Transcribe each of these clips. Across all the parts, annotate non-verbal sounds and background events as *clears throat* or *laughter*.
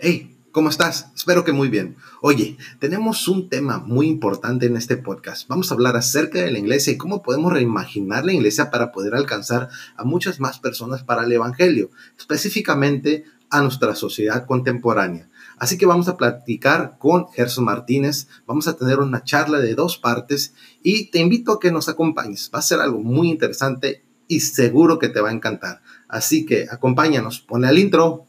Hey, ¿cómo estás? Espero que muy bien. Oye, tenemos un tema muy importante en este podcast. Vamos a hablar acerca de la iglesia y cómo podemos reimaginar la iglesia para poder alcanzar a muchas más personas para el Evangelio, específicamente a nuestra sociedad contemporánea. Así que vamos a platicar con Gerson Martínez, vamos a tener una charla de dos partes y te invito a que nos acompañes. Va a ser algo muy interesante y seguro que te va a encantar. Así que acompáñanos, pone el intro.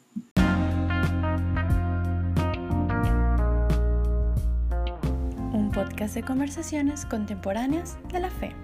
De conversaciones contemporáneas de la fe.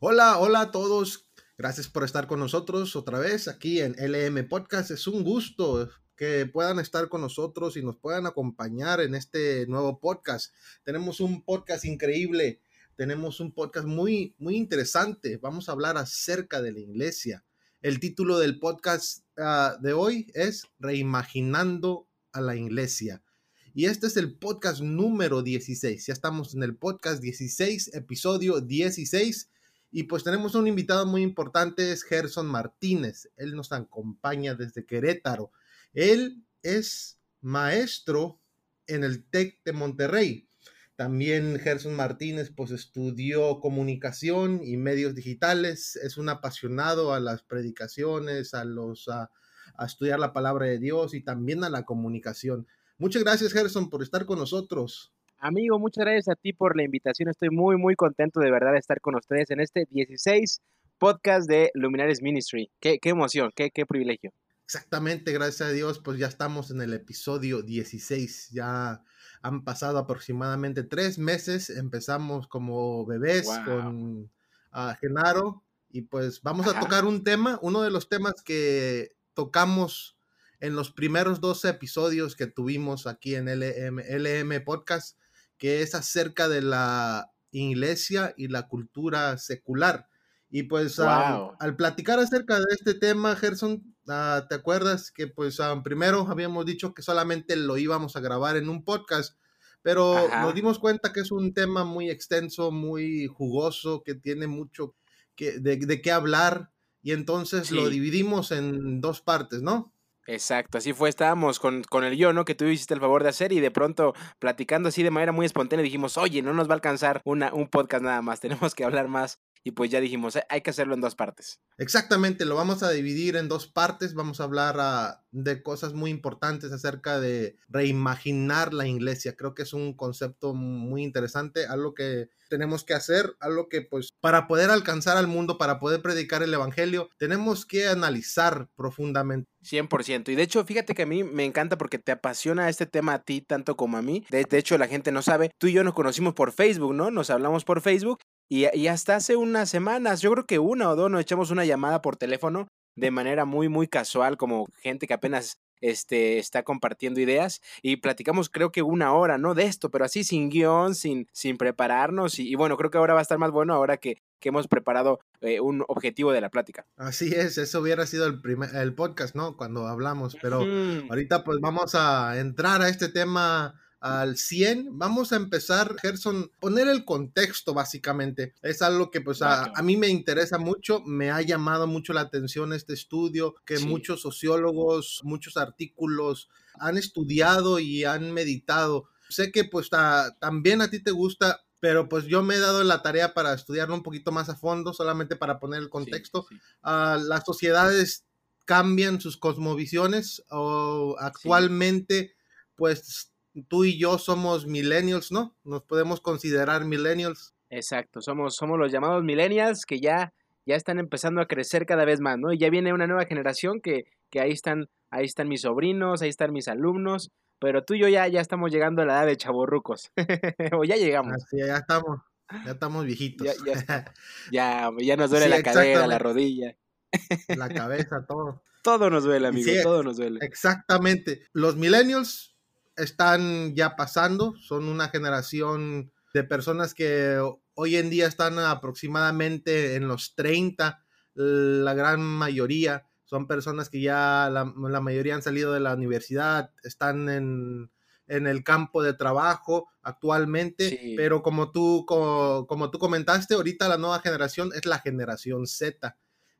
Hola, hola a todos. Gracias por estar con nosotros otra vez aquí en LM Podcast. Es un gusto que puedan estar con nosotros y nos puedan acompañar en este nuevo podcast. Tenemos un podcast increíble, tenemos un podcast muy, muy interesante. Vamos a hablar acerca de la iglesia. El título del podcast uh, de hoy es Reimaginando a la iglesia. Y este es el podcast número 16. Ya estamos en el podcast 16, episodio 16 y pues tenemos un invitado muy importante, es Gerson Martínez. Él nos acompaña desde Querétaro. Él es maestro en el TEC de Monterrey. También Gerson Martínez pues estudió comunicación y medios digitales. Es un apasionado a las predicaciones, a los a, a estudiar la palabra de Dios y también a la comunicación. Muchas gracias Gerson por estar con nosotros. Amigo, muchas gracias a ti por la invitación. Estoy muy, muy contento de verdad de estar con ustedes en este 16 podcast de Luminares Ministry. Qué, qué emoción, qué, qué privilegio. Exactamente, gracias a Dios, pues ya estamos en el episodio 16. Ya han pasado aproximadamente tres meses. Empezamos como bebés wow. con uh, Genaro y pues vamos Ajá. a tocar un tema, uno de los temas que tocamos en los primeros dos episodios que tuvimos aquí en LM, LM Podcast, que es acerca de la iglesia y la cultura secular. Y pues wow. um, al platicar acerca de este tema, Gerson, uh, ¿te acuerdas que pues um, primero habíamos dicho que solamente lo íbamos a grabar en un podcast? Pero Ajá. nos dimos cuenta que es un tema muy extenso, muy jugoso, que tiene mucho que, de, de qué hablar. Y entonces sí. lo dividimos en dos partes, ¿no? Exacto, así fue, estábamos con, con el yo, ¿no? Que tú hiciste el favor de hacer y de pronto platicando así de manera muy espontánea dijimos, oye, no nos va a alcanzar una, un podcast nada más, *laughs* tenemos que hablar más y pues ya dijimos, hay que hacerlo en dos partes. Exactamente, lo vamos a dividir en dos partes, vamos a hablar uh, de cosas muy importantes acerca de reimaginar la iglesia, creo que es un concepto muy interesante, algo que tenemos que hacer, algo que pues para poder alcanzar al mundo, para poder predicar el Evangelio, tenemos que analizar profundamente. 100%. Y de hecho, fíjate que a mí me encanta porque te apasiona este tema a ti tanto como a mí. De, hecho, la gente no sabe, tú y yo nos conocimos por Facebook, ¿no? Nos hablamos por Facebook y, y, hasta hace unas semanas, yo creo que una o dos, nos echamos una llamada por teléfono de manera muy, muy casual, como gente que apenas este, está compartiendo ideas y platicamos creo que una hora, ¿no? De esto, pero así sin guion, sin, sin prepararnos y, y bueno, creo que ahora va a estar más bueno ahora que, que hemos preparado eh, un objetivo de la plática. Así es, eso hubiera sido el, primer, el podcast, ¿no? Cuando hablamos, pero mm. ahorita pues vamos a entrar a este tema al 100. Vamos a empezar, Gerson, poner el contexto básicamente. Es algo que pues a, a, mí me interesa mucho, me ha llamado mucho la atención este estudio, que sí. muchos sociólogos, muchos artículos han estudiado y han meditado. Sé que pues también a ti te gusta pero pues yo me he dado la tarea para estudiarlo un poquito más a fondo, solamente para poner el contexto. Sí, sí. Uh, las sociedades cambian sus cosmovisiones o actualmente, sí. pues tú y yo somos millennials, ¿no? Nos podemos considerar millennials. Exacto, somos, somos los llamados millennials que ya, ya están empezando a crecer cada vez más, ¿no? Y ya viene una nueva generación que, que ahí están, ahí están mis sobrinos, ahí están mis alumnos, pero tú y yo ya, ya estamos llegando a la edad de chavorrucos. *laughs* o ya llegamos. Así, ya estamos. Ya estamos viejitos. ya, ya, *laughs* ya, ya, nos duele sí, la cadera, la rodilla. la cabeza, todo. *laughs* Todo nos duele, amigo, sí, todo nos duele. Exactamente. Los millennials están ya pasando, son una generación de personas que hoy en día están aproximadamente en los 30, la gran mayoría son personas que ya la, la, mayoría han salido de la universidad, están en, en el campo de trabajo actualmente, sí. pero como tú, como, como, tú comentaste, ahorita la nueva generación es la generación Z,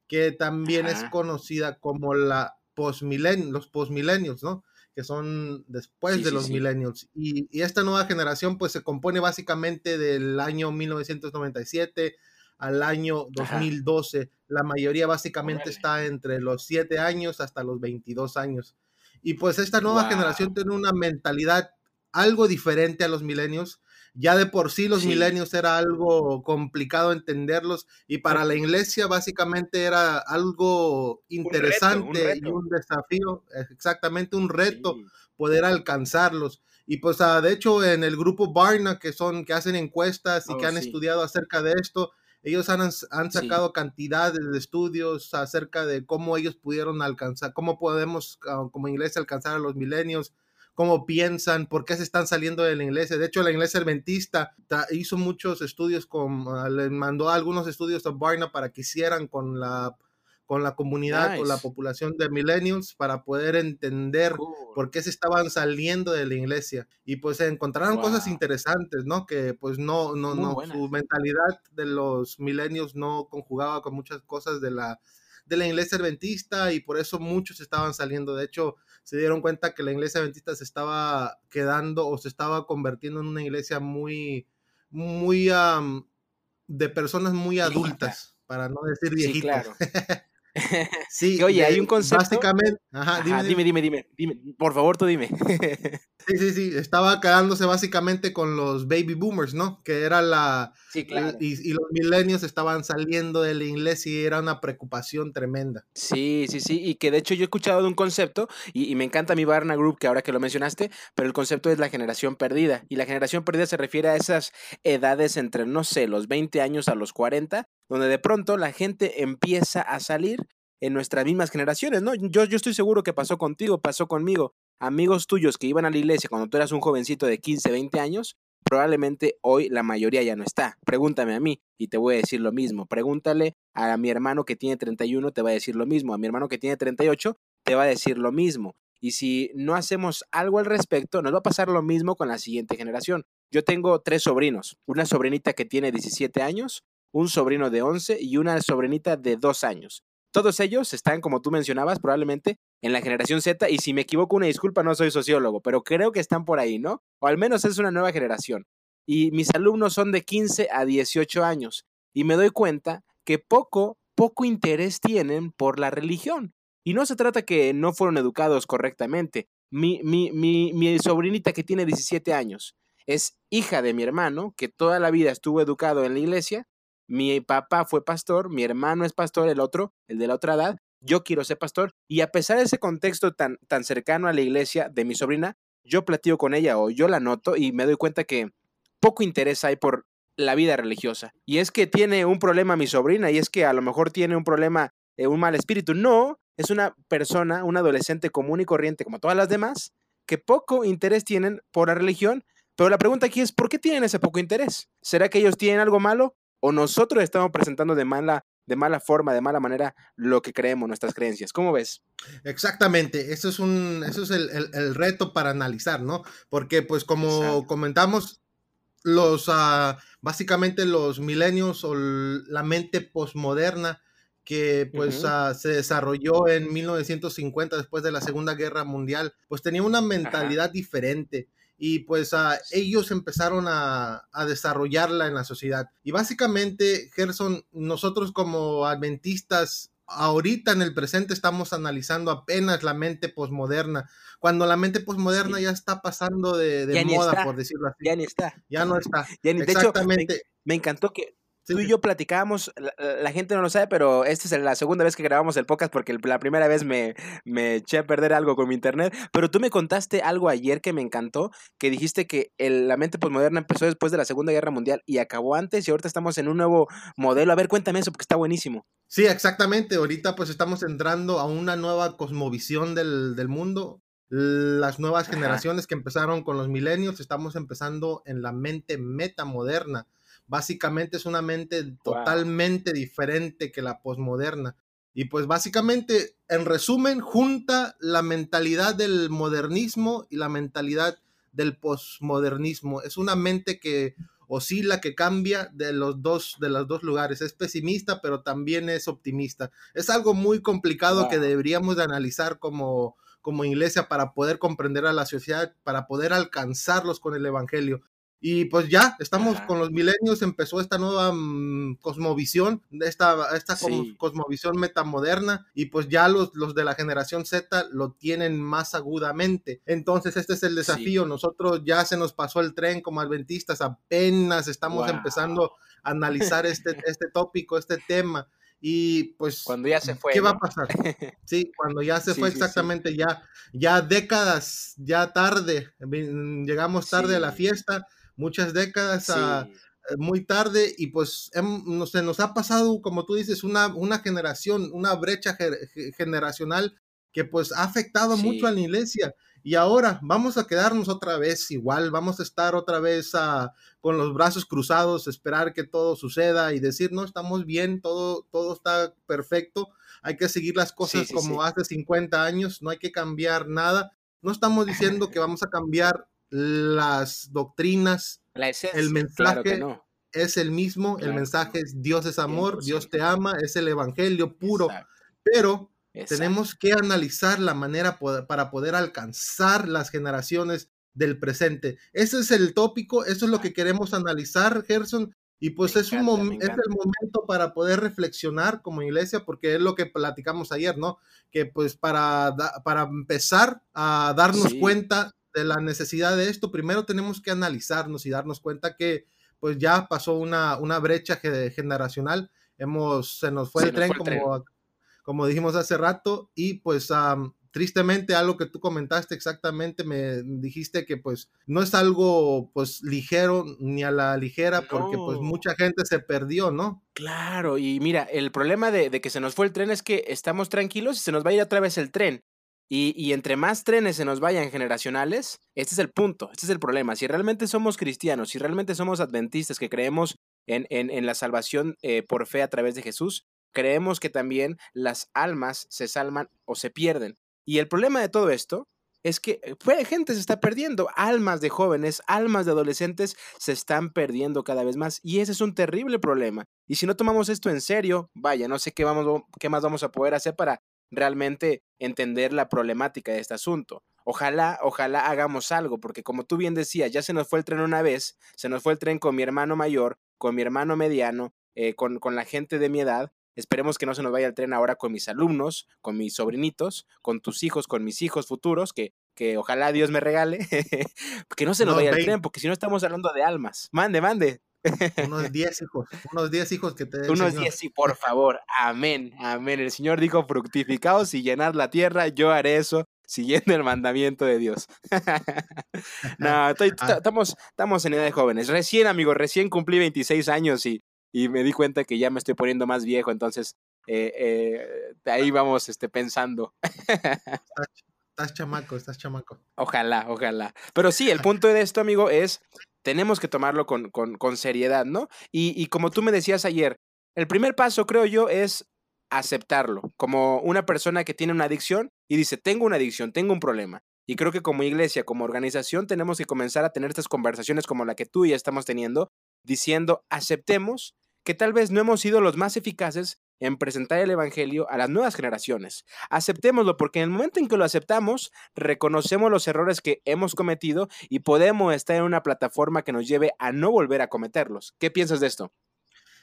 que también es conocida como la postmilen los postmilenios, ¿no? Que son después de los millennials. Y, y, esta nueva generación pues se compone básicamente del año 1997 al año 2012. La mayoría básicamente está entre los 7 años hasta los 22 años. Y pues esta nueva generación tiene una mentalidad algo diferente a los milenios. Ya de por sí los milenios era algo complicado entenderlos y para la iglesia básicamente era algo interesante y un desafío, exactamente un reto poder alcanzarlos. Y pues ah, de hecho en el grupo Barna que son que hacen encuestas y que oh, han estudiado acerca de esto, ellos han, han sacado cantidades de estudios acerca de cómo ellos pudieron alcanzar, cómo podemos ah, como iglesia alcanzar a los milenios, cómo piensan, por qué se están saliendo de la iglesia. De hecho, la iglesia adventista hizo muchos estudios, con, ah, le mandó algunos estudios a Barna para que hicieran con la con la comunidad, con la población de millennials para poder entender por qué se estaban saliendo de la iglesia. Y pues encontraron cosas interesantes, ¿no? Que pues no, no, no, su mentalidad de los millennials no conjugaba con muchas cosas de la, de la iglesia adventista y por eso muchos estaban saliendo. De hecho, se dieron cuenta que la iglesia adventista se estaba quedando o se estaba convirtiendo en una iglesia muy, muy, de personas muy adultas, para no decir viejitas. Sí, claro. *laughs* Sí, oye, hay un concepto. Básicamente, ajá, dime, dime, dime, dime, por favor, tú dime. *laughs* sí, sí, sí, estaba quedándose básicamente con los baby boomers, ¿no? Que era la. Sí, claro. Y, los milenios estaban saliendo del inglés y era una preocupación tremenda. Sí, sí, sí, y que de hecho yo he escuchado de un concepto, y, me encanta mi Barna Group, que ahora que lo mencionaste, pero el concepto es la generación perdida. Y la generación perdida se refiere a esas edades entre, no sé, los 20 años a los 40, donde de pronto la gente empieza a salir en nuestras mismas generaciones, ¿no? Yo, yo estoy seguro que pasó contigo, pasó conmigo. Amigos tuyos que iban a la iglesia cuando tú eras un jovencito de 15, 20 años, probablemente hoy la mayoría ya no está. Pregúntame a mí y te voy a decir lo mismo. Pregúntale a mi hermano que tiene 31, te va a decir lo mismo. A mi hermano que tiene 38, te va a decir lo mismo. Y si no hacemos algo al respecto, nos va a pasar lo mismo con la siguiente generación. Yo tengo tres sobrinos. Una sobrinita que tiene 17 años, un sobrino de 11 y una sobrinita de 2 años. Todos ellos están, como tú mencionabas, probablemente en la generación Z, y si me equivoco, una disculpa, no soy sociólogo, pero creo que están por ahí, ¿no? O al menos es una nueva generación. Y mis alumnos son de 15 a 18 años, y me doy cuenta que poco, poco interés tienen por la religión. Y no se trata que no fueron educados correctamente. Mi, mi, mi, mi sobrinita que tiene 17 años es hija de mi hermano, que toda la vida estuvo educado en la iglesia, mi papá fue pastor, mi hermano es pastor, el otro, el de la otra edad, yo quiero ser pastor. Y a pesar de ese contexto tan, tan cercano a la iglesia de mi sobrina, yo platico con ella o yo la noto y me doy cuenta que poco interés hay por la vida religiosa. Y es que tiene un problema mi sobrina y es que a lo mejor tiene un problema, eh, un mal espíritu. No, es una persona, un adolescente común y corriente como todas las demás, que poco interés tienen por la religión. Pero la pregunta aquí es, ¿por qué tienen ese poco interés? ¿Será que ellos tienen algo malo? O nosotros estamos presentando de mala, de mala forma, de mala manera, lo que creemos, nuestras creencias. ¿Cómo ves? Exactamente, eso es, un, eso es el, reto para analizar, ¿no? Porque pues como comentamos, los, ah, básicamente los milenios o la mente posmoderna que pues ah, se desarrolló en 1950 después de la Segunda Guerra Mundial, pues tenía una mentalidad diferente y pues ah, ellos empezaron a, desarrollarla en la sociedad. Y básicamente, Gerson, nosotros como adventistas, ahorita en el presente estamos analizando apenas la mente posmoderna, cuando la mente posmoderna ya está pasando de, moda, por decirlo así. Ya ni está. Ya no está. Exactamente. me, encantó que Tú y yo platicábamos, la, gente no lo sabe, pero esta es la segunda vez que grabamos el podcast porque la primera vez me, me eché a perder algo con mi internet. Pero tú me contaste algo ayer que me encantó, que dijiste que la mente postmoderna empezó después de la Segunda Guerra Mundial y acabó antes y ahorita estamos en un nuevo modelo. A ver, cuéntame eso porque está buenísimo. Sí, exactamente. Ahorita pues estamos entrando a una nueva cosmovisión del, del mundo. Las nuevas generaciones que empezaron con los milenios, estamos empezando en la mente metamoderna básicamente es una mente totalmente diferente que la posmoderna. Y pues básicamente, en resumen, junta la mentalidad del modernismo y la mentalidad del posmodernismo. Es una mente que oscila, que cambia de los dos, de los dos lugares. Es pesimista, pero también es optimista. Es algo muy complicado que deberíamos de analizar como, como iglesia para poder comprender a la sociedad, para poder alcanzarlos con el Evangelio. Y pues ya, estamos con los milenios, empezó esta nueva mm, cosmovisión, esta, esta cosmovisión metamoderna, y pues ya los, los de la generación Z lo tienen más agudamente. Entonces, este es el desafío. Nosotros ya se nos pasó el tren como adventistas, apenas estamos empezando a analizar este, *laughs* este tópico, este tema. Y pues, cuando ya se fue. ¿Qué va a pasar? *laughs* Sí, cuando ya se fue exactamente, ya, ya décadas, ya tarde, llegamos tarde a la fiesta muchas décadas eh, muy tarde y pues se nos ha pasado, como tú dices, una, una generación, una brecha generacional que pues ha afectado mucho a la iglesia. Y ahora vamos a quedarnos otra vez igual, vamos a estar otra vez ah, con los brazos cruzados, esperar que todo suceda y decir, no, estamos bien, todo, todo está perfecto, hay que seguir las cosas como hace 50 años, no hay que cambiar nada. No estamos diciendo que vamos a cambiar las doctrinas, el mensaje es el mismo, el mensaje es Dios es amor, Dios te ama, es el evangelio puro, pero tenemos que analizar la manera para poder alcanzar las generaciones del presente. Ese es el tópico, eso es lo que queremos analizar, Gerson, y pues es, un es el momento para poder reflexionar como iglesia, porque es lo que platicamos ayer, ¿no? Que pues para, para empezar a darnos cuenta de la necesidad de esto, primero tenemos que analizarnos y darnos cuenta que pues ya pasó una, una brecha generacional, hemos, se nos fue el tren, como, como dijimos hace rato, y pues tristemente algo que tú comentaste exactamente, me dijiste que pues no es algo pues ligero ni a la ligera, porque pues mucha gente se perdió, ¿no? Claro, y mira, el problema de, de que se nos fue el tren es que estamos tranquilos y se nos va a ir otra vez el tren. Y, entre más trenes se nos vayan generacionales, este es el punto, este es el problema. Si realmente somos cristianos, si realmente somos adventistas que creemos en, la salvación eh, por fe a través de Jesús, creemos que también las almas se salman o se pierden. Y el problema de todo esto es que eh, gente se está perdiendo, almas de jóvenes, almas de adolescentes se están perdiendo cada vez más y ese es un terrible problema. Y si no tomamos esto en serio, vaya, no sé qué, vamos, qué más vamos a poder hacer para realmente entender la problemática de este asunto. Ojalá, ojalá hagamos algo, porque como tú bien decías, ya se nos fue el tren una vez, se nos fue el tren con mi hermano mayor, con mi hermano mediano, eh, con, con la gente de mi edad. Esperemos que no se nos vaya el tren ahora con mis alumnos, con mis sobrinitos, con tus hijos, con mis hijos futuros, que, que ojalá Dios me regale, *laughs* que no se nos vaya el tren, porque si no estamos hablando de almas. Mande, mande. Unos 10 hijos, unos 10 hijos que te Unos 10, sí, por favor. Amén, amén. El Señor dijo, fructificaos y llenar la tierra, yo haré eso siguiendo el mandamiento de Dios. *laughs* no, estoy, ah. estamos, estamos en edad de jóvenes. Recién, amigo, recién cumplí 26 años y, y me di cuenta que ya me estoy poniendo más viejo, entonces eh, eh, ahí vamos este, pensando. estás chamaco, estás chamaco. Ojalá, ojalá. Pero sí, el punto de esto, amigo, es tenemos que tomarlo con, con, seriedad, ¿no? Y, y, como tú me decías ayer, el primer paso, creo yo, es aceptarlo como una persona que tiene una adicción y dice, tengo una adicción, tengo un problema. Y creo que como iglesia, como organización, tenemos que comenzar a tener estas conversaciones como la que tú y yo estamos teniendo, diciendo, aceptemos que tal vez no hemos sido los más eficaces en presentar el Evangelio a las nuevas generaciones. Aceptémoslo porque en el momento en que lo aceptamos, reconocemos los errores que hemos cometido y podemos estar en una plataforma que nos lleve a no volver a cometerlos. ¿Qué piensas de esto?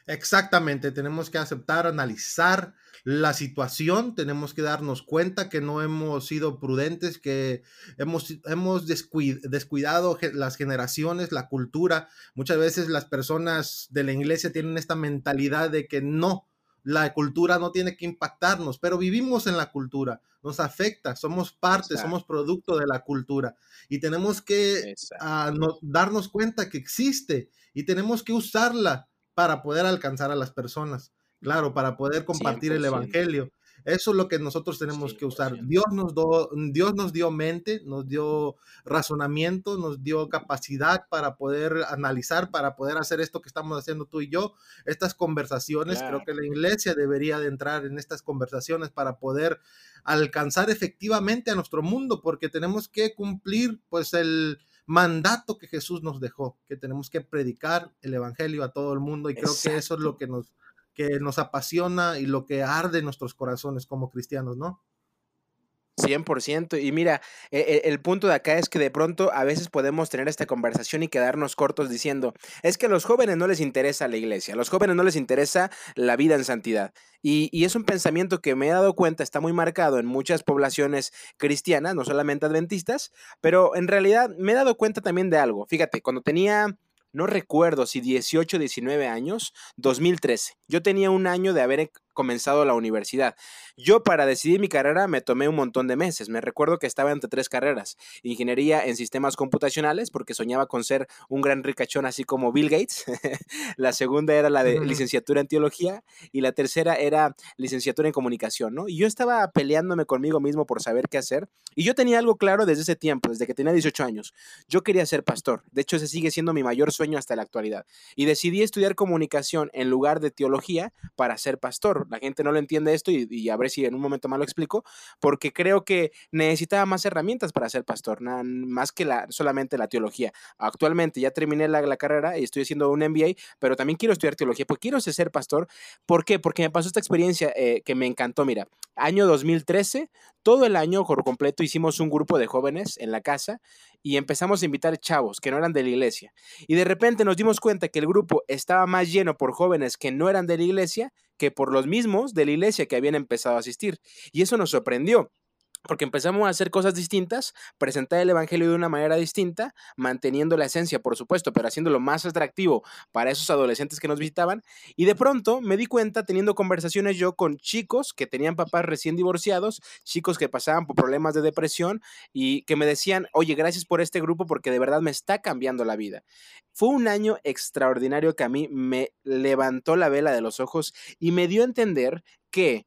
Exactamente, tenemos que aceptar, analizar la situación, tenemos que darnos cuenta que no hemos sido prudentes, que hemos, hemos descuidado las generaciones, la cultura. Muchas veces las personas de la iglesia tienen esta mentalidad de que no, la cultura no tiene que impactarnos, pero vivimos en la cultura, nos afecta, somos parte, somos producto de la cultura y tenemos que ah, darnos cuenta que existe y tenemos que usarla para poder alcanzar a las personas, claro, para poder compartir el Evangelio. Eso es lo que nosotros tenemos que usar. Dios nos, Dios nos dio mente, nos dio razonamiento, nos dio capacidad para poder analizar, para poder hacer esto que estamos haciendo tú y yo, estas conversaciones. Creo que la iglesia debería de entrar en estas conversaciones para poder alcanzar efectivamente a nuestro mundo, porque tenemos que cumplir pues el mandato que Jesús nos dejó, que tenemos que predicar el Evangelio a todo el mundo y creo que eso es lo que nos, que nos apasiona y lo que arde en nuestros corazones como cristianos, ¿no? 100%. Y mira, e, e, el punto de acá es que de pronto a veces podemos tener esta conversación y quedarnos cortos diciendo, es que a los jóvenes no les interesa la iglesia, a los jóvenes no les interesa la vida en santidad. Y, y, es un pensamiento que me he dado cuenta está muy marcado en muchas poblaciones cristianas, no solamente adventistas, pero en realidad me he dado cuenta también de algo. Fíjate, cuando tenía no recuerdo si 18 o 19 años, 2013. Yo tenía un año de haber comenzado la universidad. Yo para decidir mi carrera me tomé un montón de meses. Me recuerdo que estaba entre tres carreras. Ingeniería en sistemas computacionales, porque soñaba con ser un gran ricachón así como Bill Gates. *laughs* la segunda era la de licenciatura en teología y la tercera era licenciatura en comunicación, ¿no? Y yo estaba peleándome conmigo mismo por saber qué hacer. Y yo tenía algo claro desde ese tiempo, desde que tenía 18 años. Yo quería ser pastor. De hecho, ese sigue siendo mi mayor sueño hasta la actualidad. Y decidí estudiar comunicación en lugar de teología para ser pastor la gente no lo entiende esto y, a ver si en un momento más lo explico, porque creo que necesitaba más herramientas para ser pastor, más que la, solamente la teología. Actualmente ya terminé la, carrera y estoy haciendo un MBA, pero también quiero estudiar teología, porque quiero ser pastor. ¿Por qué? Porque me pasó esta experiencia eh, que me encantó. Mira, año 2013, todo el año por completo hicimos un grupo de jóvenes en la casa y empezamos a invitar chavos que no eran de la iglesia. Y de repente nos dimos cuenta que el grupo estaba más lleno por jóvenes que no eran de la iglesia que por los mismos de la iglesia que habían empezado a asistir. Y eso nos sorprendió porque empezamos a hacer cosas distintas, presentar el Evangelio de una manera distinta, manteniendo la esencia, por supuesto, pero haciéndolo más atractivo para esos adolescentes que nos visitaban. Y de pronto me di cuenta, teniendo conversaciones yo con chicos que tenían papás recién divorciados, chicos que pasaban por problemas de depresión y que me decían, oye, gracias por este grupo porque de verdad me está cambiando la vida. Fue un año extraordinario que a mí me levantó la vela de los ojos y me dio a entender que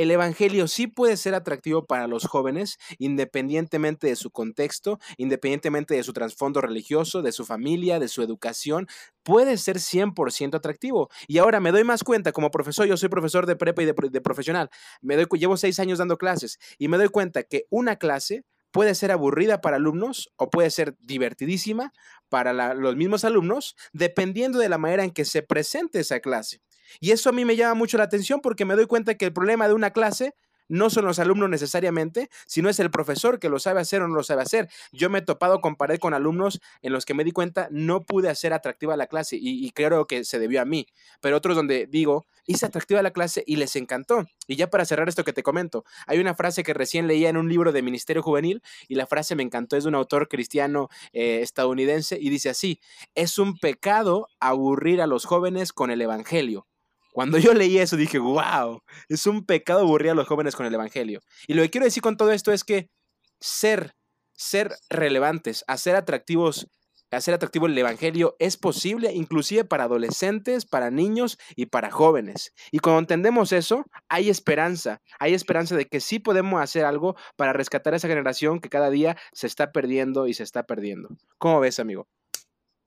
el Evangelio sí puede ser atractivo para los jóvenes, independientemente de su contexto, independientemente de su trasfondo religioso, de su familia, de su educación, puede ser 100% atractivo. Y ahora me doy más cuenta, como profesor, yo soy profesor de prepa y de, profesional, me doy, llevo seis años dando clases y me doy cuenta que una clase puede ser aburrida para alumnos o puede ser divertidísima para los mismos alumnos, dependiendo de la manera en que se presente esa clase. Y eso a mí me llama mucho la atención porque me doy cuenta que el problema de una clase no son los alumnos necesariamente, sino es el profesor que lo sabe hacer o no lo sabe hacer. Yo me he topado con pared con alumnos en los que me di cuenta no pude hacer atractiva la clase y, creo que se debió a mí, pero otros donde digo, hice atractiva la clase y les encantó. Y ya para cerrar esto que te comento, hay una frase que recién leía en un libro de Ministerio Juvenil y la frase me encantó, es de un autor cristiano eh, estadounidense y dice así, es un pecado aburrir a los jóvenes con el Evangelio. Cuando yo leí eso dije, wow, es un pecado aburrir a los jóvenes con el Evangelio. Y lo que quiero decir con todo esto es que ser, ser relevantes, hacer atractivos, hacer atractivo el Evangelio es posible inclusive para adolescentes, para niños y para jóvenes. Y cuando entendemos eso, hay esperanza, hay esperanza de que sí podemos hacer algo para rescatar a esa generación que cada día se está perdiendo y se está perdiendo. ¿Cómo ves, amigo?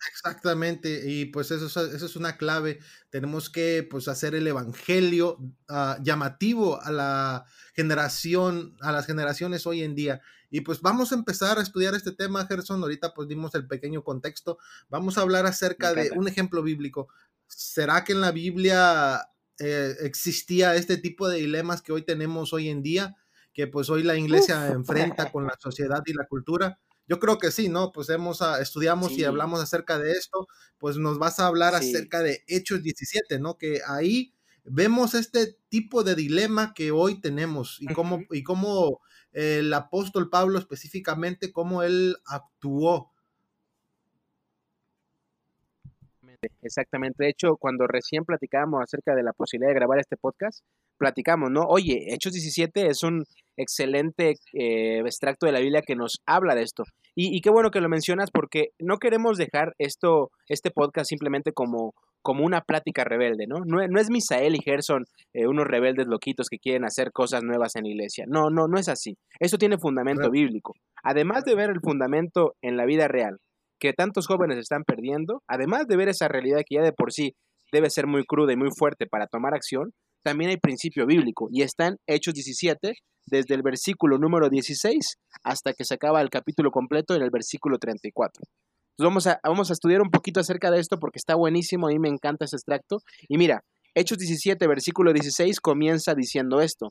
Exactamente, y pues eso, eso, es una clave. Tenemos que pues hacer el evangelio ah, llamativo a la generación, a las generaciones hoy en día. Y pues vamos a empezar a estudiar este tema, Gerson. Ahorita pues dimos el pequeño contexto. Vamos a hablar acerca de un ejemplo bíblico. ¿Será que en la Biblia eh, existía este tipo de dilemas que hoy tenemos hoy en día? Que pues hoy la iglesia enfrenta con la sociedad y la cultura. Yo creo que sí, ¿no? Pues hemos, ah, estudiamos y hablamos acerca de esto, pues nos vas a hablar acerca de Hechos 17, ¿no? Que ahí vemos este tipo de dilema que hoy tenemos y cómo, y cómo el apóstol Pablo específicamente, cómo él actuó. Exactamente. De hecho, cuando recién platicábamos acerca de la posibilidad de grabar este podcast, platicamos, ¿no? Oye, Hechos 17 es un excelente eh, extracto de la Biblia que nos habla de esto. Y, qué bueno que lo mencionas porque no queremos dejar esto, este podcast simplemente como, como una plática rebelde, ¿no? No, no es Misael y Gerson eh, unos rebeldes loquitos que quieren hacer cosas nuevas en la iglesia. No, no, no es así. Eso tiene fundamento bíblico. Además de ver el fundamento en la vida real, que tantos jóvenes están perdiendo, además de ver esa realidad que ya de por sí debe ser muy cruda y muy fuerte para tomar acción, también hay principio bíblico y está en Hechos 17, desde el versículo número 16 hasta que se acaba el capítulo completo en el versículo 34. Entonces vamos a, vamos a estudiar un poquito acerca de esto porque está buenísimo, a mí me encanta ese extracto. Y mira, Hechos 17, versículo 16 comienza diciendo esto.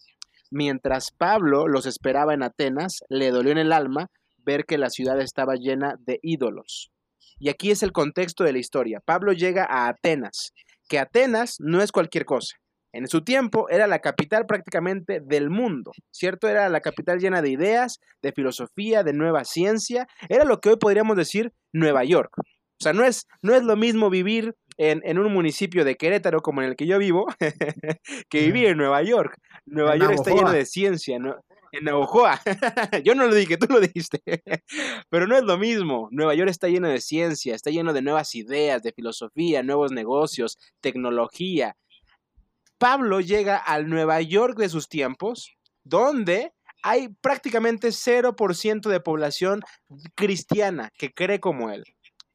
Mientras Pablo los esperaba en Atenas, le dolió en el alma ver que la ciudad estaba llena de ídolos. Y aquí es el contexto de la historia. Pablo llega a Atenas, que Atenas no es cualquier cosa. En su tiempo era la capital prácticamente del mundo, ¿cierto? Era la capital llena de ideas, de filosofía, de nueva ciencia. Era lo que hoy podríamos decir Nueva York. O sea, no es, no es lo mismo vivir en, un municipio de Querétaro como en el que yo vivo *laughs* que vivir en Nueva York. Nueva York está lleno de ciencia, ¿no? En Navajoa. *laughs* yo no lo dije, tú lo dijiste. *laughs* Pero no es lo mismo. Nueva York está lleno de ciencia, está lleno de nuevas ideas, de filosofía, nuevos negocios, tecnología. Pablo llega al Nueva York de sus tiempos, donde hay prácticamente 0% de población cristiana que cree como él.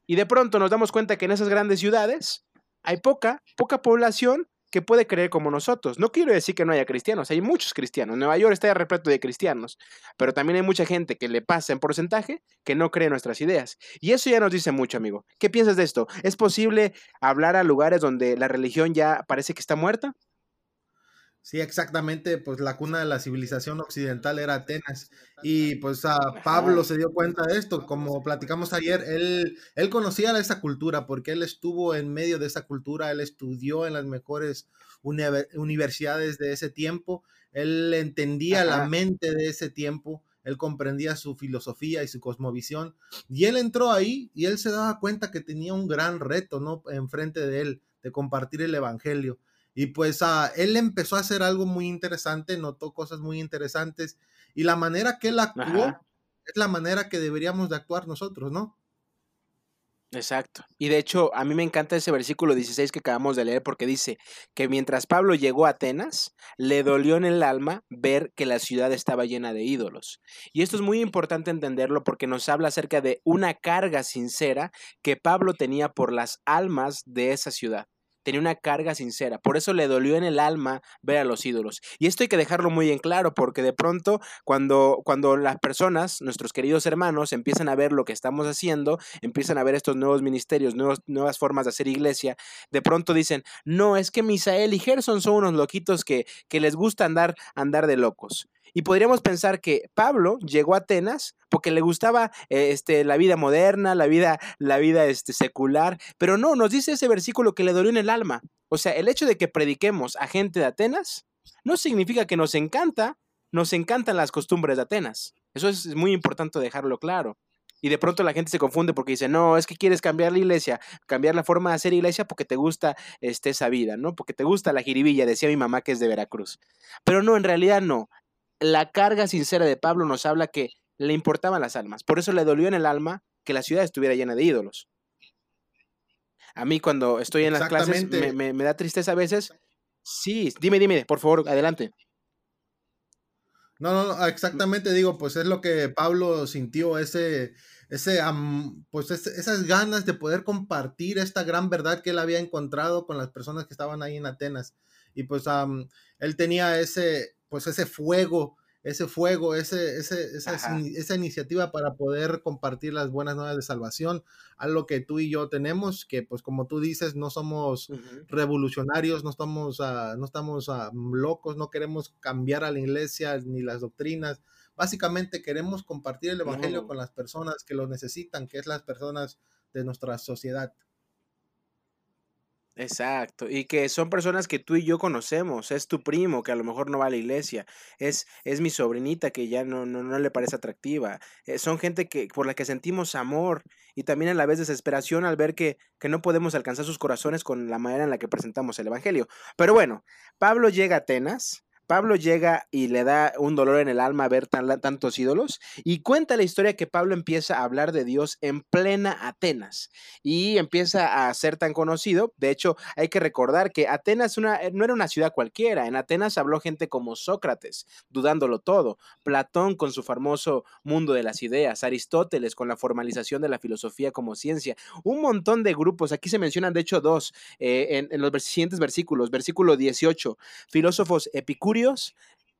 Y de pronto nos damos cuenta que en esas grandes ciudades hay poca, poca población que puede creer como nosotros. No quiero decir que no haya cristianos, hay muchos cristianos. Nueva York está repleto de cristianos, pero también hay mucha gente que le pasa en porcentaje que no cree nuestras ideas. Y eso ya nos dice mucho, amigo. ¿Qué piensas de esto? ¿Es posible hablar a lugares donde la religión ya parece que está muerta? Sí, exactamente, pues la cuna de la civilización occidental era Atenas y pues a Pablo se dio cuenta de esto, como platicamos ayer, él, él conocía esa cultura porque él estuvo en medio de esa cultura, él estudió en las mejores universidades de ese tiempo, él entendía la mente de ese tiempo, él comprendía su filosofía y su cosmovisión y él entró ahí y él se daba cuenta que tenía un gran reto, ¿no? Enfrente de él, de compartir el Evangelio y pues uh, él empezó a hacer algo muy interesante, notó cosas muy interesantes y la manera que él actuó es la manera que deberíamos de actuar nosotros, ¿no? Exacto. Y de hecho, a mí me encanta ese versículo 16 que acabamos de leer porque dice que mientras Pablo llegó a Atenas, le dolió en el alma ver que la ciudad estaba llena de ídolos. Y esto es muy importante entenderlo porque nos habla acerca de una carga sincera que Pablo tenía por las almas de esa ciudad tenía una carga sincera. Por eso le dolió en el alma ver a los ídolos. Y esto hay que dejarlo muy en claro, porque de pronto cuando, cuando las personas, nuestros queridos hermanos, empiezan a ver lo que estamos haciendo, empiezan a ver estos nuevos ministerios, nuevas formas de hacer iglesia, de pronto dicen, no, es que Misael y Gerson son unos loquitos que, que les gusta andar, andar de locos. Y podríamos pensar que Pablo llegó a Atenas porque le gustaba eh, este, la vida moderna, la vida, la vida este, secular, pero no, nos dice ese versículo que le dolió en el alma. O sea, el hecho de que prediquemos a gente de Atenas no significa que nos encanta, nos encantan las costumbres de Atenas. Eso es muy importante dejarlo claro. Y de pronto la gente se confunde porque dice, no, es que quieres cambiar la iglesia, cambiar la forma de hacer iglesia porque te gusta este, esa vida, ¿no? Porque te gusta la jiribilla, decía mi mamá que es de Veracruz. Pero no, en realidad no la carga sincera de Pablo nos habla que le importaban las almas. Por eso le dolió en el alma que la ciudad estuviera llena de ídolos. A mí cuando estoy en las clases me, da tristeza a veces. Sí, dime, dime, por favor, adelante. No, no, exactamente digo, pues es lo que Pablo sintió, ese, ese, pues esas ganas de poder compartir esta gran verdad que él había encontrado con las personas que estaban ahí en Atenas. Y pues él tenía ese, pues ese fuego, ese fuego, ese, ese, esa, esa, iniciativa para poder compartir las buenas nuevas de salvación, algo que tú y yo tenemos, que pues como tú dices, no somos revolucionarios, no estamos, uh, no estamos uh, locos, no queremos cambiar a la iglesia ni las doctrinas, básicamente queremos compartir el evangelio con las personas que lo necesitan, que es las personas de nuestra sociedad. Exacto, y que son personas que tú y yo conocemos, es tu primo que a lo mejor no va a la iglesia, es, es mi sobrinita que ya no, no, no le parece atractiva, eh, son gente que, por la que sentimos amor y también a la vez desesperación al ver que, que no podemos alcanzar sus corazones con la manera en la que presentamos el Evangelio. Pero bueno, Pablo llega a Atenas, Pablo llega y le da un dolor en el alma ver tantos ídolos y cuenta la historia que Pablo empieza a hablar de Dios en plena Atenas y empieza a ser tan conocido. De hecho, hay que recordar que Atenas una, no era una ciudad cualquiera. En Atenas habló gente como Sócrates, dudándolo todo, Platón con su famoso mundo de las ideas, Aristóteles con la formalización de la filosofía como ciencia, un montón de grupos. Aquí se mencionan, de hecho, dos eh, en, los siguientes versículos. Versículo 18, filósofos epicúreos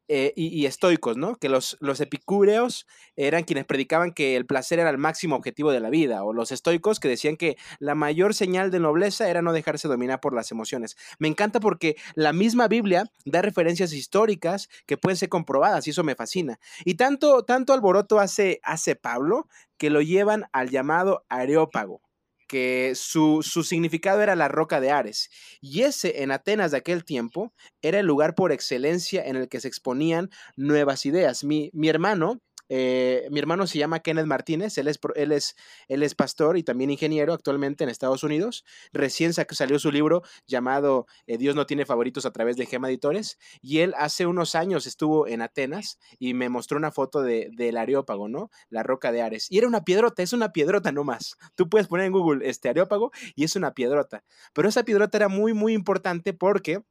eh, y, estoicos, ¿no? Que los, los epicúreos eran quienes predicaban que el placer era el máximo objetivo de la vida, o los estoicos que decían que la mayor señal de nobleza era no dejarse dominar por las emociones. Me encanta porque la misma Biblia da referencias históricas que pueden ser comprobadas y eso me fascina. Y tanto, tanto alboroto hace, hace Pablo que lo llevan al llamado Areópago que su, significado era la roca de Ares. Y ese, en Atenas de aquel tiempo, era el lugar por excelencia en el que se exponían nuevas ideas. Mi, mi hermano, eh, mi hermano se llama Kenneth Martínez, él es, pastor y también ingeniero actualmente en Estados Unidos. Recién salió su libro llamado eh, Dios no tiene favoritos a través de Gema Editores y él hace unos años estuvo en Atenas y me mostró una foto de, del Areópago, ¿no? La roca de Ares. Y era una piedrota, es una piedrota nomás. Tú puedes poner en Google este Areópago y es una piedrota. Pero esa piedrota era muy, muy importante porque...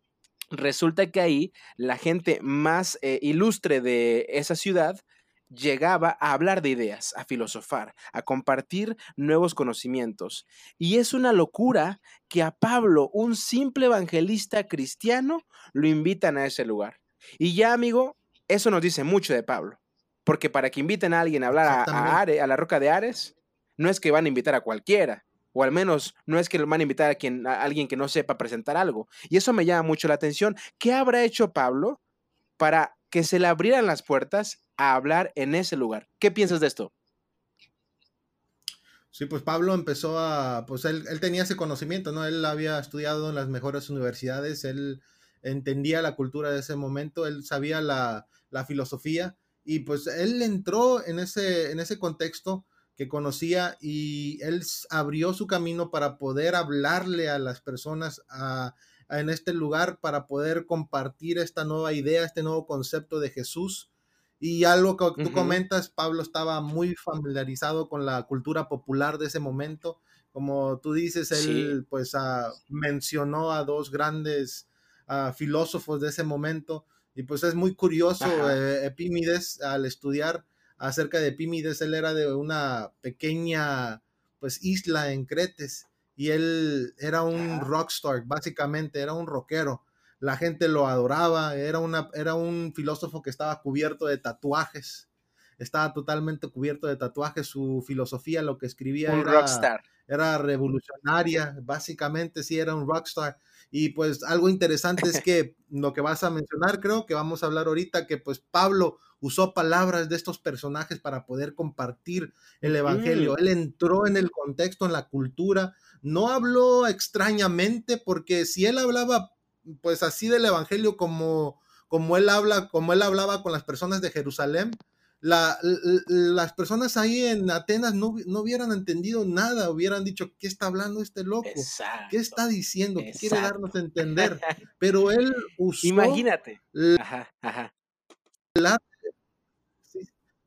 Resulta que ahí la gente más eh, ilustre de esa ciudad llegaba a hablar de ideas, a filosofar, a compartir nuevos conocimientos. Y es una locura que a Pablo, un simple evangelista cristiano, lo invitan a ese lugar. Y ya, amigo, eso nos dice mucho de Pablo. Porque para que inviten a alguien a hablar a, a la roca de Ares, no es que van a invitar a cualquiera. O al menos no es que lo van a invitar a, quien, a alguien que no sepa presentar algo. Y eso me llama mucho la atención. ¿Qué habrá hecho Pablo para que se le abrieran las puertas a hablar en ese lugar. ¿Qué piensas de esto? Sí, pues Pablo empezó a, pues él, tenía ese conocimiento, ¿no? Él había estudiado en las mejores universidades, él entendía la cultura de ese momento, él sabía la, filosofía y pues él entró en ese, en ese contexto que conocía y él abrió su camino para poder hablarle a las personas en este lugar, para poder compartir esta nueva idea, este nuevo concepto de Jesús y algo que tú comentas, Pablo estaba muy familiarizado con la cultura popular de ese momento. Como tú dices, él pues ah, mencionó a dos grandes ah, filósofos de ese momento. Y pues es muy curioso, eh, Epímides, al estudiar acerca de Epímides, él era de una pequeña pues isla en Cretes y él era un rockstar, básicamente, era un rockero la gente lo adoraba, era, una, era un filósofo que estaba cubierto de tatuajes, estaba totalmente cubierto de tatuajes, su filosofía, lo que escribía era, era revolucionaria, básicamente sí era un rockstar. Y pues algo interesante es que *laughs* lo que vas a mencionar, creo que vamos a hablar ahorita, que pues Pablo usó palabras de estos personajes para poder compartir el Evangelio. Él entró en el contexto, en la cultura, no habló extrañamente, porque si él hablaba pues así del Evangelio como, como él habla, como él hablaba con las personas de Jerusalén, las personas ahí en Atenas no, hubieran entendido nada, hubieran dicho, ¿qué está hablando este loco? ¿Qué está diciendo? ¿Qué quiere darnos a entender? *laughs* Pero él usó... Imagínate. ajá, ajá.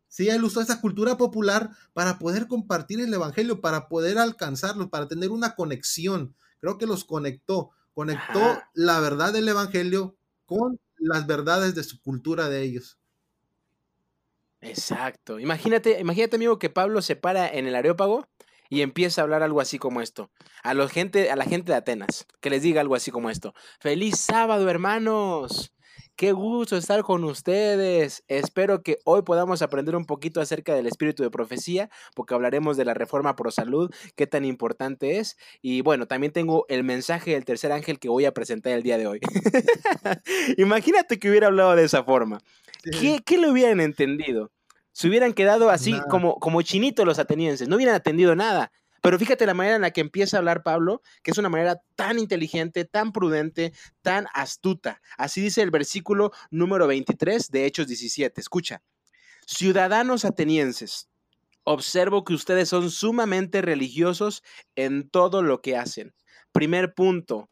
sí, él usó esa cultura popular para poder compartir el Evangelio, para poder alcanzarlos, para tener una conexión. Creo que los conectó conectó la verdad del Evangelio con las verdades de su cultura de ellos. Exacto. Imagínate, imagínate, amigo, que Pablo se para en el Areópago y empieza a hablar algo así como esto. A, la gente, a la gente de Atenas, que les diga algo así como esto. Feliz sábado, hermanos. Qué gusto estar con ustedes. Espero que hoy podamos aprender un poquito acerca del espíritu de profecía, porque hablaremos de la reforma pro salud, qué tan importante es. Y bueno, también tengo el mensaje del tercer ángel que voy a presentar el día de hoy. *laughs* Imagínate que hubiera hablado de esa forma. ¿Qué, ¿Qué, le hubieran entendido? Se hubieran quedado así como, como chinitos los atenienses, no hubieran atendido nada. Pero fíjate la manera en la que empieza a hablar Pablo, que es una manera tan inteligente, tan prudente, tan astuta. Así dice el versículo número 23 de Hechos 17. Escucha, ciudadanos atenienses, observo que ustedes son sumamente religiosos en todo lo que hacen. Primer punto,